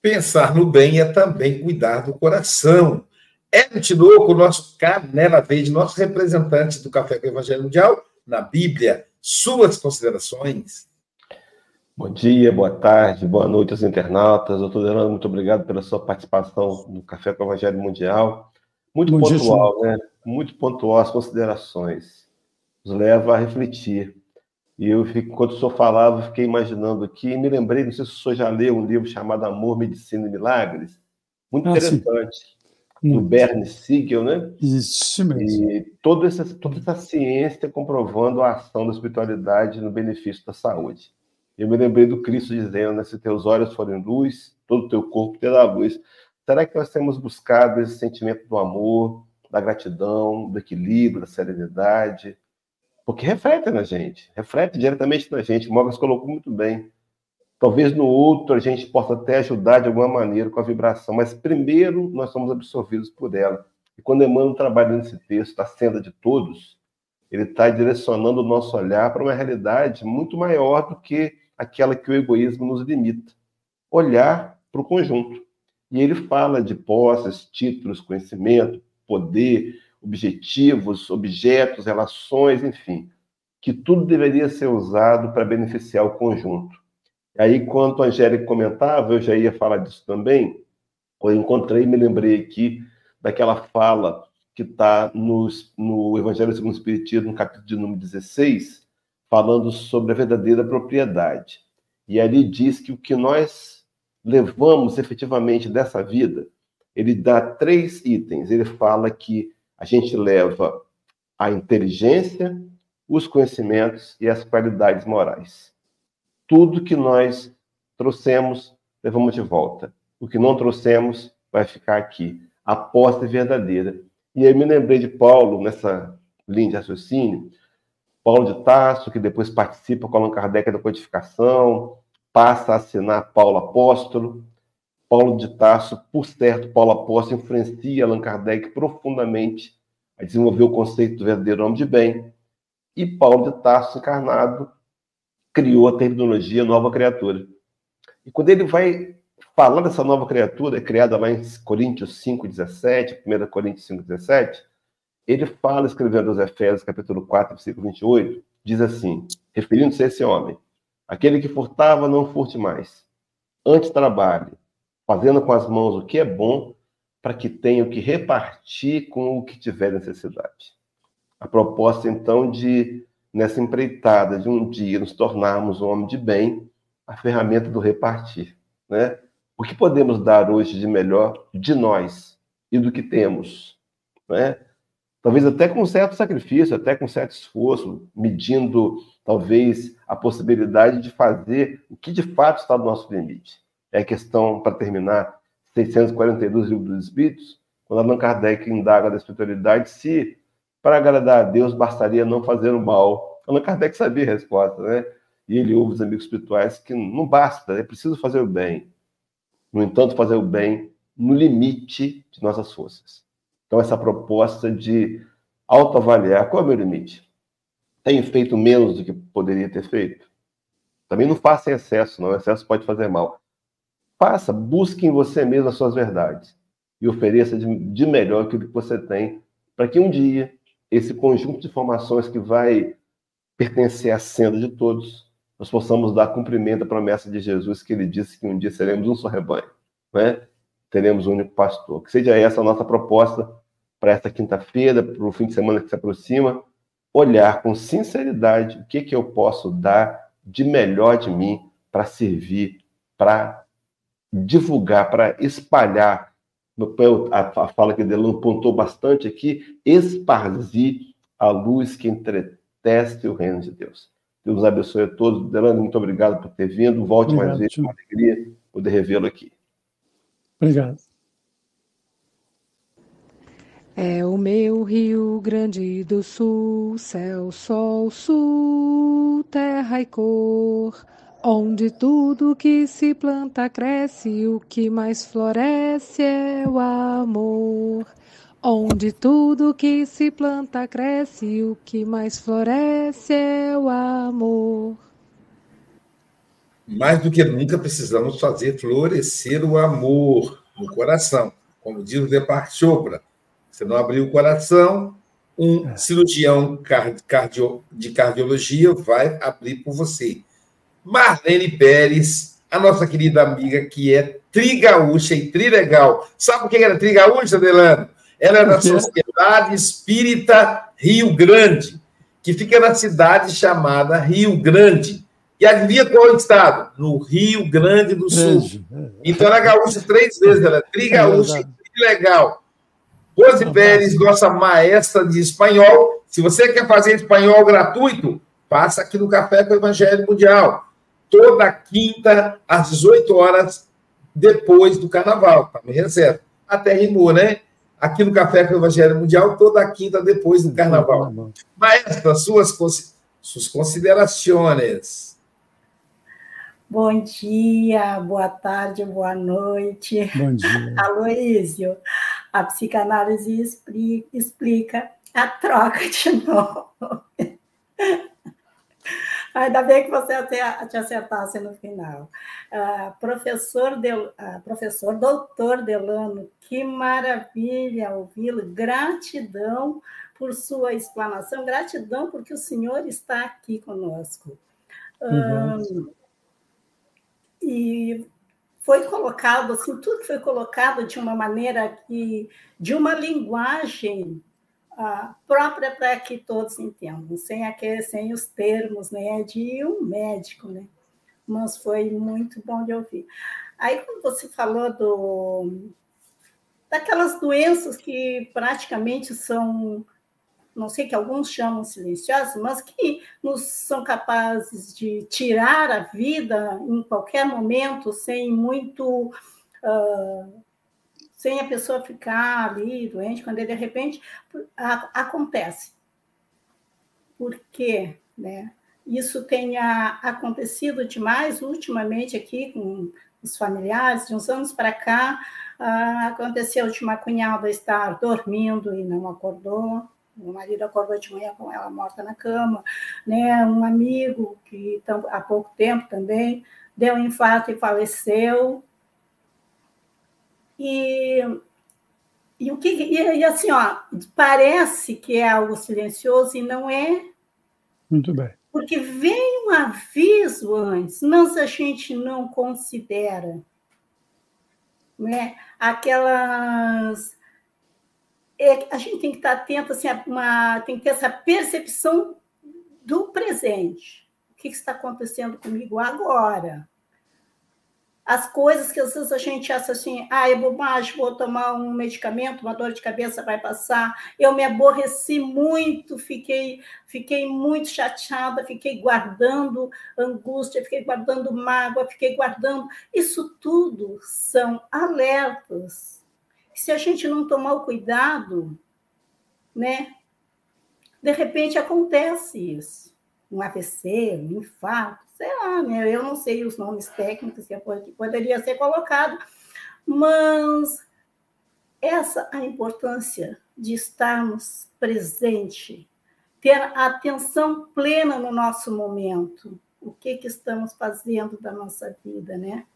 Pensar no bem é também cuidar do coração. Ed com o nosso Canela Verde, nosso representante do Café com o Evangelho Mundial na Bíblia. Suas considerações? Bom dia, boa tarde, boa noite aos internautas. Doutor Delano, muito obrigado pela sua participação no Café com o Evangelho Mundial. Muito Bom pontual, dia, né? Muito pontual as considerações. Nos leva a refletir. E eu, enquanto o senhor falava, fiquei imaginando aqui, me lembrei, não sei se o senhor já leu um livro chamado Amor, Medicina e Milagres. Muito ah, interessante. Sim do Bernie Siegel, né? Isso mesmo. E toda essa, toda essa ciência comprovando a ação da espiritualidade no benefício da saúde. Eu me lembrei do Cristo dizendo, né, se teus olhos forem luz, todo o teu corpo terá luz. Será que nós temos buscado esse sentimento do amor, da gratidão, do equilíbrio, da serenidade, porque reflete na gente, reflete diretamente na gente. Mogas colocou muito bem. Talvez no outro a gente possa até ajudar de alguma maneira com a vibração, mas primeiro nós somos absorvidos por ela. E quando Emmanuel trabalha nesse texto, a senda de todos, ele está direcionando o nosso olhar para uma realidade muito maior do que aquela que o egoísmo nos limita. Olhar para o conjunto. E ele fala de posses, títulos, conhecimento, poder, objetivos, objetos, relações, enfim, que tudo deveria ser usado para beneficiar o conjunto. Aí, quando a Angélica comentava, eu já ia falar disso também, eu encontrei, me lembrei aqui daquela fala que está no, no Evangelho segundo o Espiritismo, no capítulo de número 16, falando sobre a verdadeira propriedade. E ali diz que o que nós levamos efetivamente dessa vida, ele dá três itens. Ele fala que a gente leva a inteligência, os conhecimentos e as qualidades morais. Tudo que nós trouxemos, levamos de volta. O que não trouxemos, vai ficar aqui. A posse verdadeira. E aí me lembrei de Paulo, nessa linha de raciocínio, Paulo de Tarso, que depois participa com Allan Kardec da codificação, passa a assinar Paulo Apóstolo. Paulo de Tarso, por certo, Paulo Apóstolo influencia Allan Kardec profundamente a desenvolver o conceito do verdadeiro homem de bem. E Paulo de Tarso, encarnado, criou a terminologia nova criatura. E quando ele vai falar dessa nova criatura, criada lá em Coríntios 5,17, 1 Coríntios 5,17, ele fala, escrevendo aos Efésios, capítulo 4, versículo 28, diz assim, referindo-se a esse homem, aquele que furtava, não furte mais. Antes trabalhe, fazendo com as mãos o que é bom, para que tenha o que repartir com o que tiver necessidade. A proposta, então, de, nessa empreitada de um dia, nos tornarmos um homem de bem, a ferramenta do repartir. Né? O que podemos dar hoje de melhor de nós e do que temos? Né? Talvez até com certo sacrifício, até com certo esforço, medindo, talvez, a possibilidade de fazer o que de fato está no nosso limite. É a questão, para terminar, 642 Livro dos Espíritos, quando Allan Kardec indaga da espiritualidade se, para agradar a Deus, bastaria não fazer o mal. Allan Kardec sabia a resposta, né? E ele ouve os amigos espirituais que não basta, é preciso fazer o bem. No entanto, fazer o bem no limite de nossas forças. Então, essa proposta de autoavaliar qual é o meu limite? Tenho feito menos do que poderia ter feito? Também não faça em excesso, não. O excesso pode fazer mal. Faça, busque em você mesmo as suas verdades e ofereça de, de melhor aquilo que você tem, para que um dia esse conjunto de informações que vai pertencer à senda de todos, nós possamos dar cumprimento à promessa de Jesus, que ele disse que um dia seremos um só rebanho, né? teremos um único pastor. Que seja essa a nossa proposta para esta quinta-feira, para o fim de semana que se aproxima, olhar com sinceridade o que, que eu posso dar de melhor de mim para servir, para divulgar, para espalhar, a fala que Delano pontou bastante aqui, esparzir a luz que entretece o reino de Deus. Deus nos abençoe a todos. Delano, muito obrigado por ter vindo. Volte obrigado, mais vezes, com alegria poder revê-lo aqui. Obrigado. É o meu Rio Grande do Sul, céu, sol, sul, terra e cor Onde tudo que se planta cresce, o que mais floresce é o amor. Onde tudo que se planta cresce, o que mais floresce é o amor. Mais do que nunca precisamos fazer florescer o amor no coração. Como diz o Depart Chopra, você não abrir o coração, um é. cirurgião cardio, de cardiologia vai abrir por você. Marlene Pérez, a nossa querida amiga que é trigaúcha e trilegal. Sabe o que era trigaúcha, Delano? Ela é da Sociedade Espírita Rio Grande, que fica na cidade chamada Rio Grande. E adivinha qual é o estado? No Rio Grande do Sul. Então ela é gaúcha três vezes, ela é trigaúcha e trilegal. Rose Pérez, nossa maestra de espanhol. Se você quer fazer espanhol gratuito, passa aqui no Café com o Evangelho Mundial toda quinta, às 18 horas, depois do carnaval. Tá me reserva. Até rimou, né? aqui no Café com o Evangelho Mundial, toda quinta depois do Carnaval. Maestra, suas, suas considerações. Bom dia, boa tarde, boa noite. Bom dia. Aloísio, a psicanálise explica, explica a troca de novo. Ainda bem que você te acertasse no final. Uh, professor, uh, professor doutor Delano, que maravilha ouvi-lo. Gratidão por sua explanação, gratidão porque o senhor está aqui conosco. Um, e foi colocado, assim, tudo que foi colocado de uma maneira que, de uma linguagem própria para que todos entendam, sem, aquele, sem os termos né, de um médico, né? Mas foi muito bom de ouvir. Aí, quando você falou do, daquelas doenças que praticamente são não sei que alguns chamam silenciosas, mas que nos são capazes de tirar a vida em qualquer momento, sem muito. Uh, sem a pessoa ficar ali doente, quando de repente acontece. Por quê? Né? Isso tenha acontecido demais ultimamente aqui com os familiares, de uns anos para cá, aconteceu de uma cunhada estar dormindo e não acordou, o marido acordou de manhã com ela morta na cama, né? Um amigo que há pouco tempo também deu um infarto e faleceu. E, e o que e, e assim, ó, parece que é algo silencioso e não é. Muito bem. Porque vem um aviso antes, mas a gente não considera. Né? Aquelas é, a gente tem que estar atento, assim, uma, tem que ter essa percepção do presente. O que está acontecendo comigo agora? As coisas que às vezes a gente acha assim, ah, é bobagem, vou tomar um medicamento, uma dor de cabeça vai passar. Eu me aborreci muito, fiquei, fiquei muito chateada, fiquei guardando angústia, fiquei guardando mágoa, fiquei guardando. Isso tudo são alertas se a gente não tomar o cuidado, né? De repente acontece isso. Um AVC, um infarto, sei lá, né? Eu não sei os nomes técnicos que poderia ser colocado, mas essa a importância de estarmos presente, ter atenção plena no nosso momento. O que, que estamos fazendo da nossa vida, né?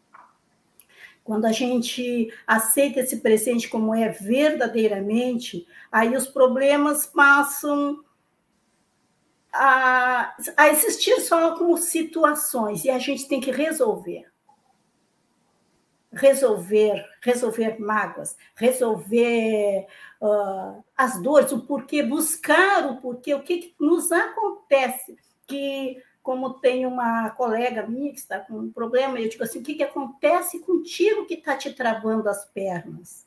Quando a gente aceita esse presente como é verdadeiramente, aí os problemas passam a, a existir só como situações e a gente tem que resolver. Resolver, resolver mágoas, resolver uh, as dores, o porquê, buscar o porquê, o que, que nos acontece que como tem uma colega minha que está com um problema, eu digo assim: o que, que acontece contigo que está te travando as pernas?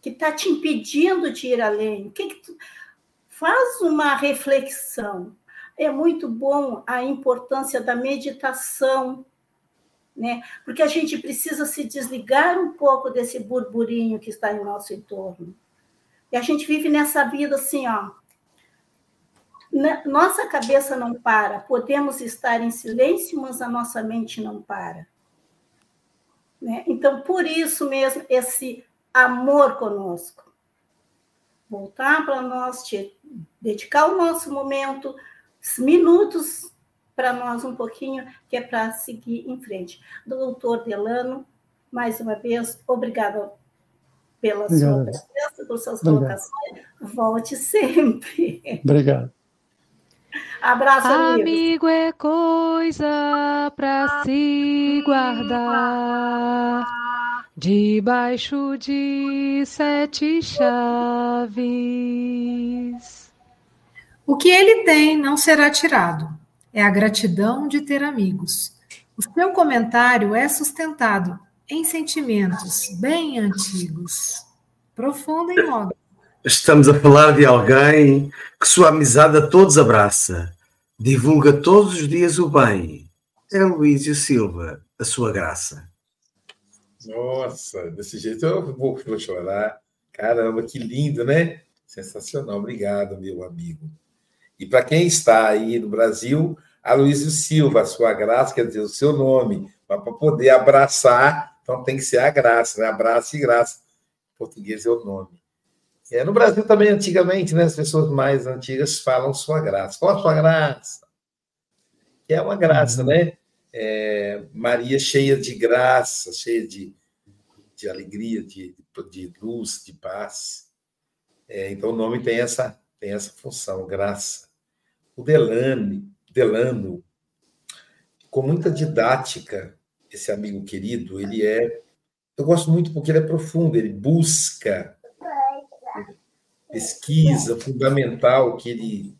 Que está te impedindo de ir além? O que, que tu... Faz uma reflexão. É muito bom a importância da meditação, né? Porque a gente precisa se desligar um pouco desse burburinho que está em nosso entorno. E a gente vive nessa vida assim, ó, nossa cabeça não para, podemos estar em silêncio, mas a nossa mente não para. Né? Então, por isso mesmo, esse amor conosco. Voltar para nós, dedicar o nosso momento, minutos para nós um pouquinho, que é para seguir em frente. Doutor Delano, mais uma vez, obrigada pela Obrigado. sua presença, por suas Obrigado. colocações. Volte sempre. Obrigado. Abraço, amigo. Amigo é coisa para se guardar debaixo de sete chaves. O que ele tem não será tirado. É a gratidão de ter amigos. O seu comentário é sustentado em sentimentos bem antigos. Profundo em modo Estamos a falar de alguém que sua amizade a todos abraça, divulga todos os dias o bem. É Luísio Silva, a sua graça. Nossa, desse jeito eu vou, vou chorar. Caramba, que lindo, né? Sensacional. Obrigado, meu amigo. E para quem está aí no Brasil, Aloysio Silva, a sua graça, quer dizer, o seu nome, para poder abraçar, então tem que ser a graça, né? Abraço e graça. Em português é o nome. É, no Brasil também, antigamente, né, as pessoas mais antigas falam sua graça. Qual a sua graça? Que é uma graça, uhum. né? É, Maria cheia de graça, cheia de, de alegria, de, de luz, de paz. É, então o nome tem essa, tem essa função, graça. O Delane, Delano, com muita didática, esse amigo querido, ele é. Eu gosto muito porque ele é profundo, ele busca pesquisa fundamental que ele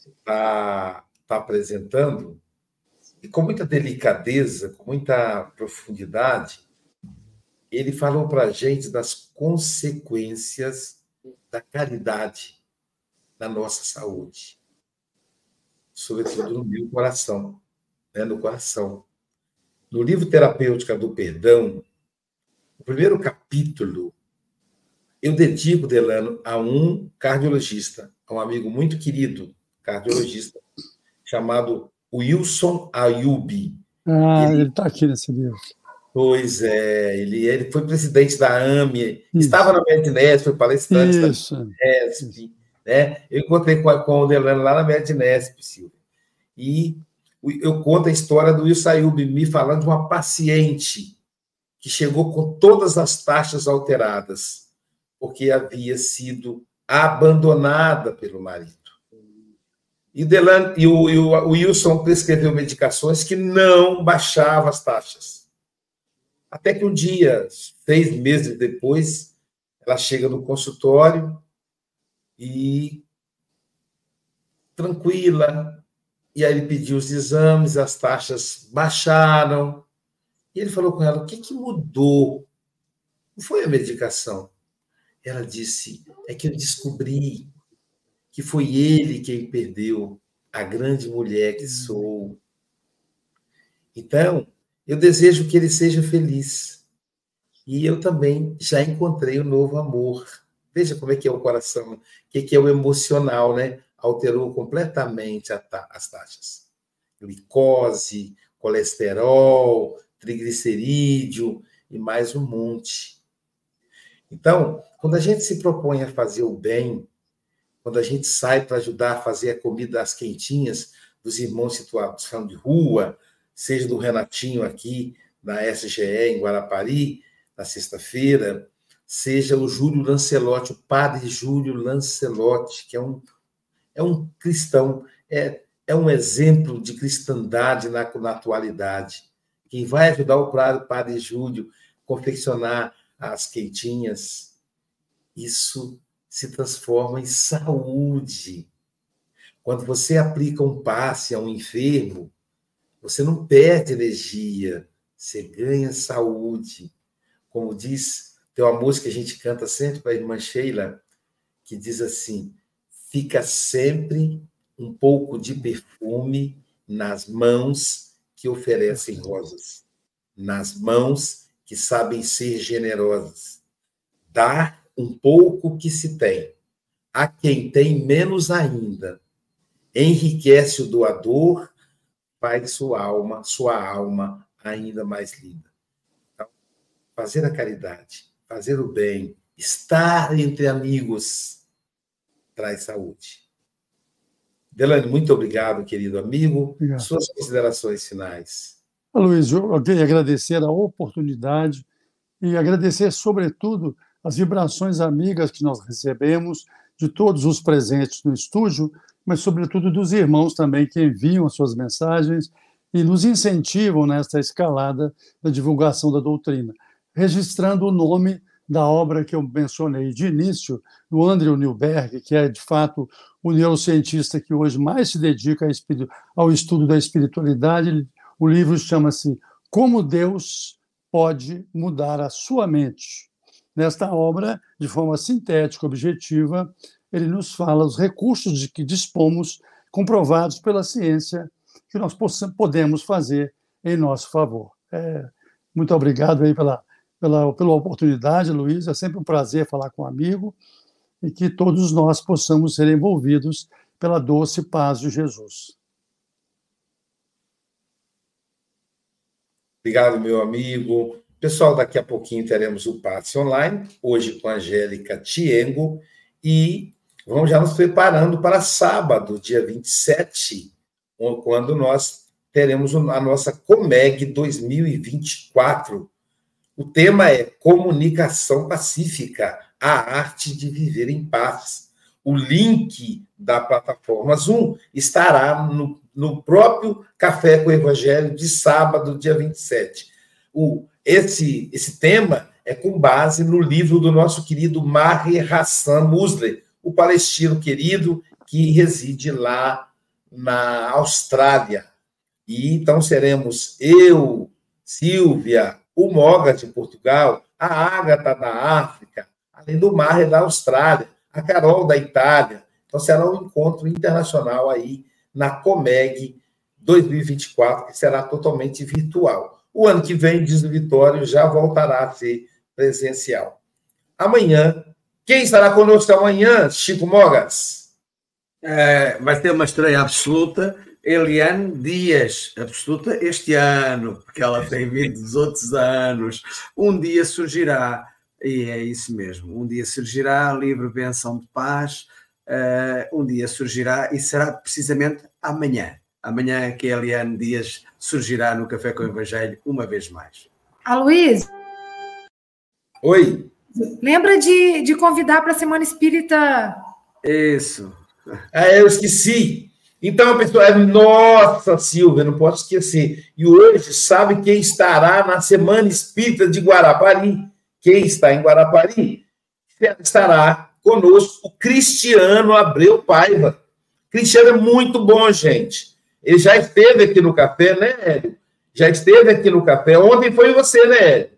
está tá apresentando, e com muita delicadeza, com muita profundidade, ele falou para a gente das consequências da caridade na nossa saúde, sobretudo no meu coração, né, no coração. No livro Terapêutica do Perdão, o primeiro capítulo eu dedico, Delano, a um cardiologista, a um amigo muito querido, cardiologista, chamado Wilson Ayubi. Ah, ele está aqui nesse livro. Pois é, ele, ele foi presidente da AME, Isso. estava na Mednesp, foi palestrante Isso. da Mednesp, né? Eu encontrei com, com o Delano lá na Mednesp, Silvio. E eu conto a história do Wilson Ayubi me falando de uma paciente que chegou com todas as taxas alteradas porque havia sido abandonada pelo marido. E, Delan, e, o, e o Wilson prescreveu medicações que não baixavam as taxas. Até que um dia, seis meses depois, ela chega no consultório e tranquila. E aí ele pediu os exames, as taxas baixaram. E ele falou com ela: o que, que mudou? Não foi a medicação. Ela disse: É que eu descobri que foi ele quem perdeu a grande mulher que sou. Então, eu desejo que ele seja feliz. E eu também já encontrei o um novo amor. Veja como é que é o coração, o que é o emocional, né? Alterou completamente as taxas. Glicose, colesterol, triglicerídeo e mais um monte. Então, quando a gente se propõe a fazer o bem, quando a gente sai para ajudar a fazer a comida às quentinhas dos irmãos situados de rua, seja do Renatinho aqui na SGE em Guarapari, na sexta-feira, seja o Júlio Lancelotti, o padre Júlio Lancelotti, que é um, é um cristão, é, é um exemplo de cristandade na, na atualidade. Quem vai ajudar o padre Júlio a confeccionar as quentinhas, isso se transforma em saúde. Quando você aplica um passe a um enfermo, você não perde energia, você ganha saúde. Como diz, tem uma música que a gente canta sempre para a irmã Sheila, que diz assim: fica sempre um pouco de perfume nas mãos que oferecem rosas, nas mãos que sabem ser generosas. Dar um pouco que se tem. A quem tem menos ainda. Enriquece o doador, faz sua alma, sua alma ainda mais linda. Então, fazer a caridade, fazer o bem, estar entre amigos, traz saúde. Delane, muito obrigado, querido amigo. Obrigado. Suas considerações finais. Luiz, eu queria agradecer a oportunidade e agradecer, sobretudo, as vibrações amigas que nós recebemos de todos os presentes no estúdio, mas, sobretudo, dos irmãos também que enviam as suas mensagens e nos incentivam nesta escalada da divulgação da doutrina, registrando o nome da obra que eu mencionei de início, do Andrew Newberg, que é, de fato, o neurocientista que hoje mais se dedica ao estudo da espiritualidade. O livro chama-se Como Deus Pode Mudar a Sua Mente. Nesta obra, de forma sintética, objetiva, ele nos fala os recursos de que dispomos, comprovados pela ciência, que nós podemos fazer em nosso favor. É, muito obrigado aí pela, pela, pela oportunidade, Luiz. É sempre um prazer falar com um amigo e que todos nós possamos ser envolvidos pela doce paz de Jesus. Obrigado, meu amigo. Pessoal, daqui a pouquinho teremos o passe online, hoje com a Angélica Tiengo, e vamos já nos preparando para sábado, dia 27, quando nós teremos a nossa Comeg 2024. O tema é Comunicação Pacífica, a arte de viver em paz. O link da plataforma Zoom estará no, no próprio Café com o Evangelho de sábado, dia 27. O, esse, esse tema é com base no livro do nosso querido Maher Hassan Musler, o palestino querido que reside lá na Austrália. E então seremos eu, Silvia, o Moga de Portugal, a Ágata da África, além do Maher da Austrália, a Carol da Itália. Então será um encontro internacional aí na Comeg 2024, que será totalmente virtual. O ano que vem, diz o Vitório, já voltará a ser presencial. Amanhã, quem estará conosco amanhã, Chico Mogas? É, vai ter uma estreia absoluta, Eliane Dias, absoluta este ano, porque ela tem vindo dos outros anos. Um dia surgirá, e é isso mesmo, um dia surgirá livre benção de paz, uh, um dia surgirá e será precisamente amanhã. Amanhã que a Eliane Dias surgirá no Café com o Evangelho uma vez mais. Aloysio. Oi. Lembra de, de convidar para a Semana Espírita. Isso. Ah, eu esqueci. Então a pessoa é, nossa, Silvia, não posso esquecer. E hoje, sabe quem estará na Semana Espírita de Guarapari? Quem está em Guarapari estará conosco o Cristiano Abreu Paiva. Cristiano é muito bom, gente. Ele já esteve aqui no café, né, Hélio? Já esteve aqui no café. Ontem foi você, né, Hélio?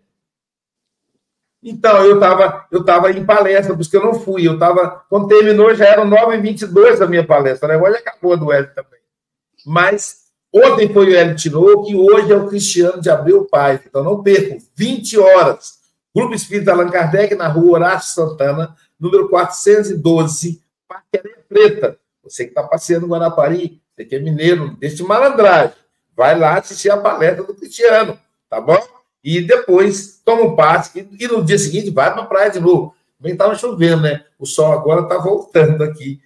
Então, eu estava eu tava em palestra, por isso que eu não fui. Eu estava, quando terminou, já eram 9h22 a minha palestra, né? Hoje acabou a do Hélio também. Mas ontem foi o Hélio Tinoco e hoje é o Cristiano de Abreu Paz. Então, não perco, 20 horas. Grupo Espírita Allan Kardec, na rua Horácio Santana, número 412, Parque Preta. Você que está passeando no Guarapari, você que é mineiro, deixe malandragem. Vai lá assistir a palestra do Cristiano, tá bom? E depois toma um passe e, no dia seguinte vai para a praia de novo. Também estava chovendo, né? O sol agora está voltando aqui.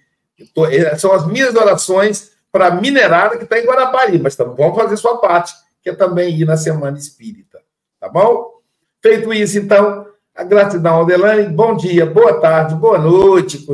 Tô, é, são as minhas orações para a minerada que está em Guarapari, mas tá, vamos fazer sua parte, que é também ir na Semana Espírita. Tá bom? Feito isso, então, a gratidão, Adelane. Bom dia, boa tarde, boa noite.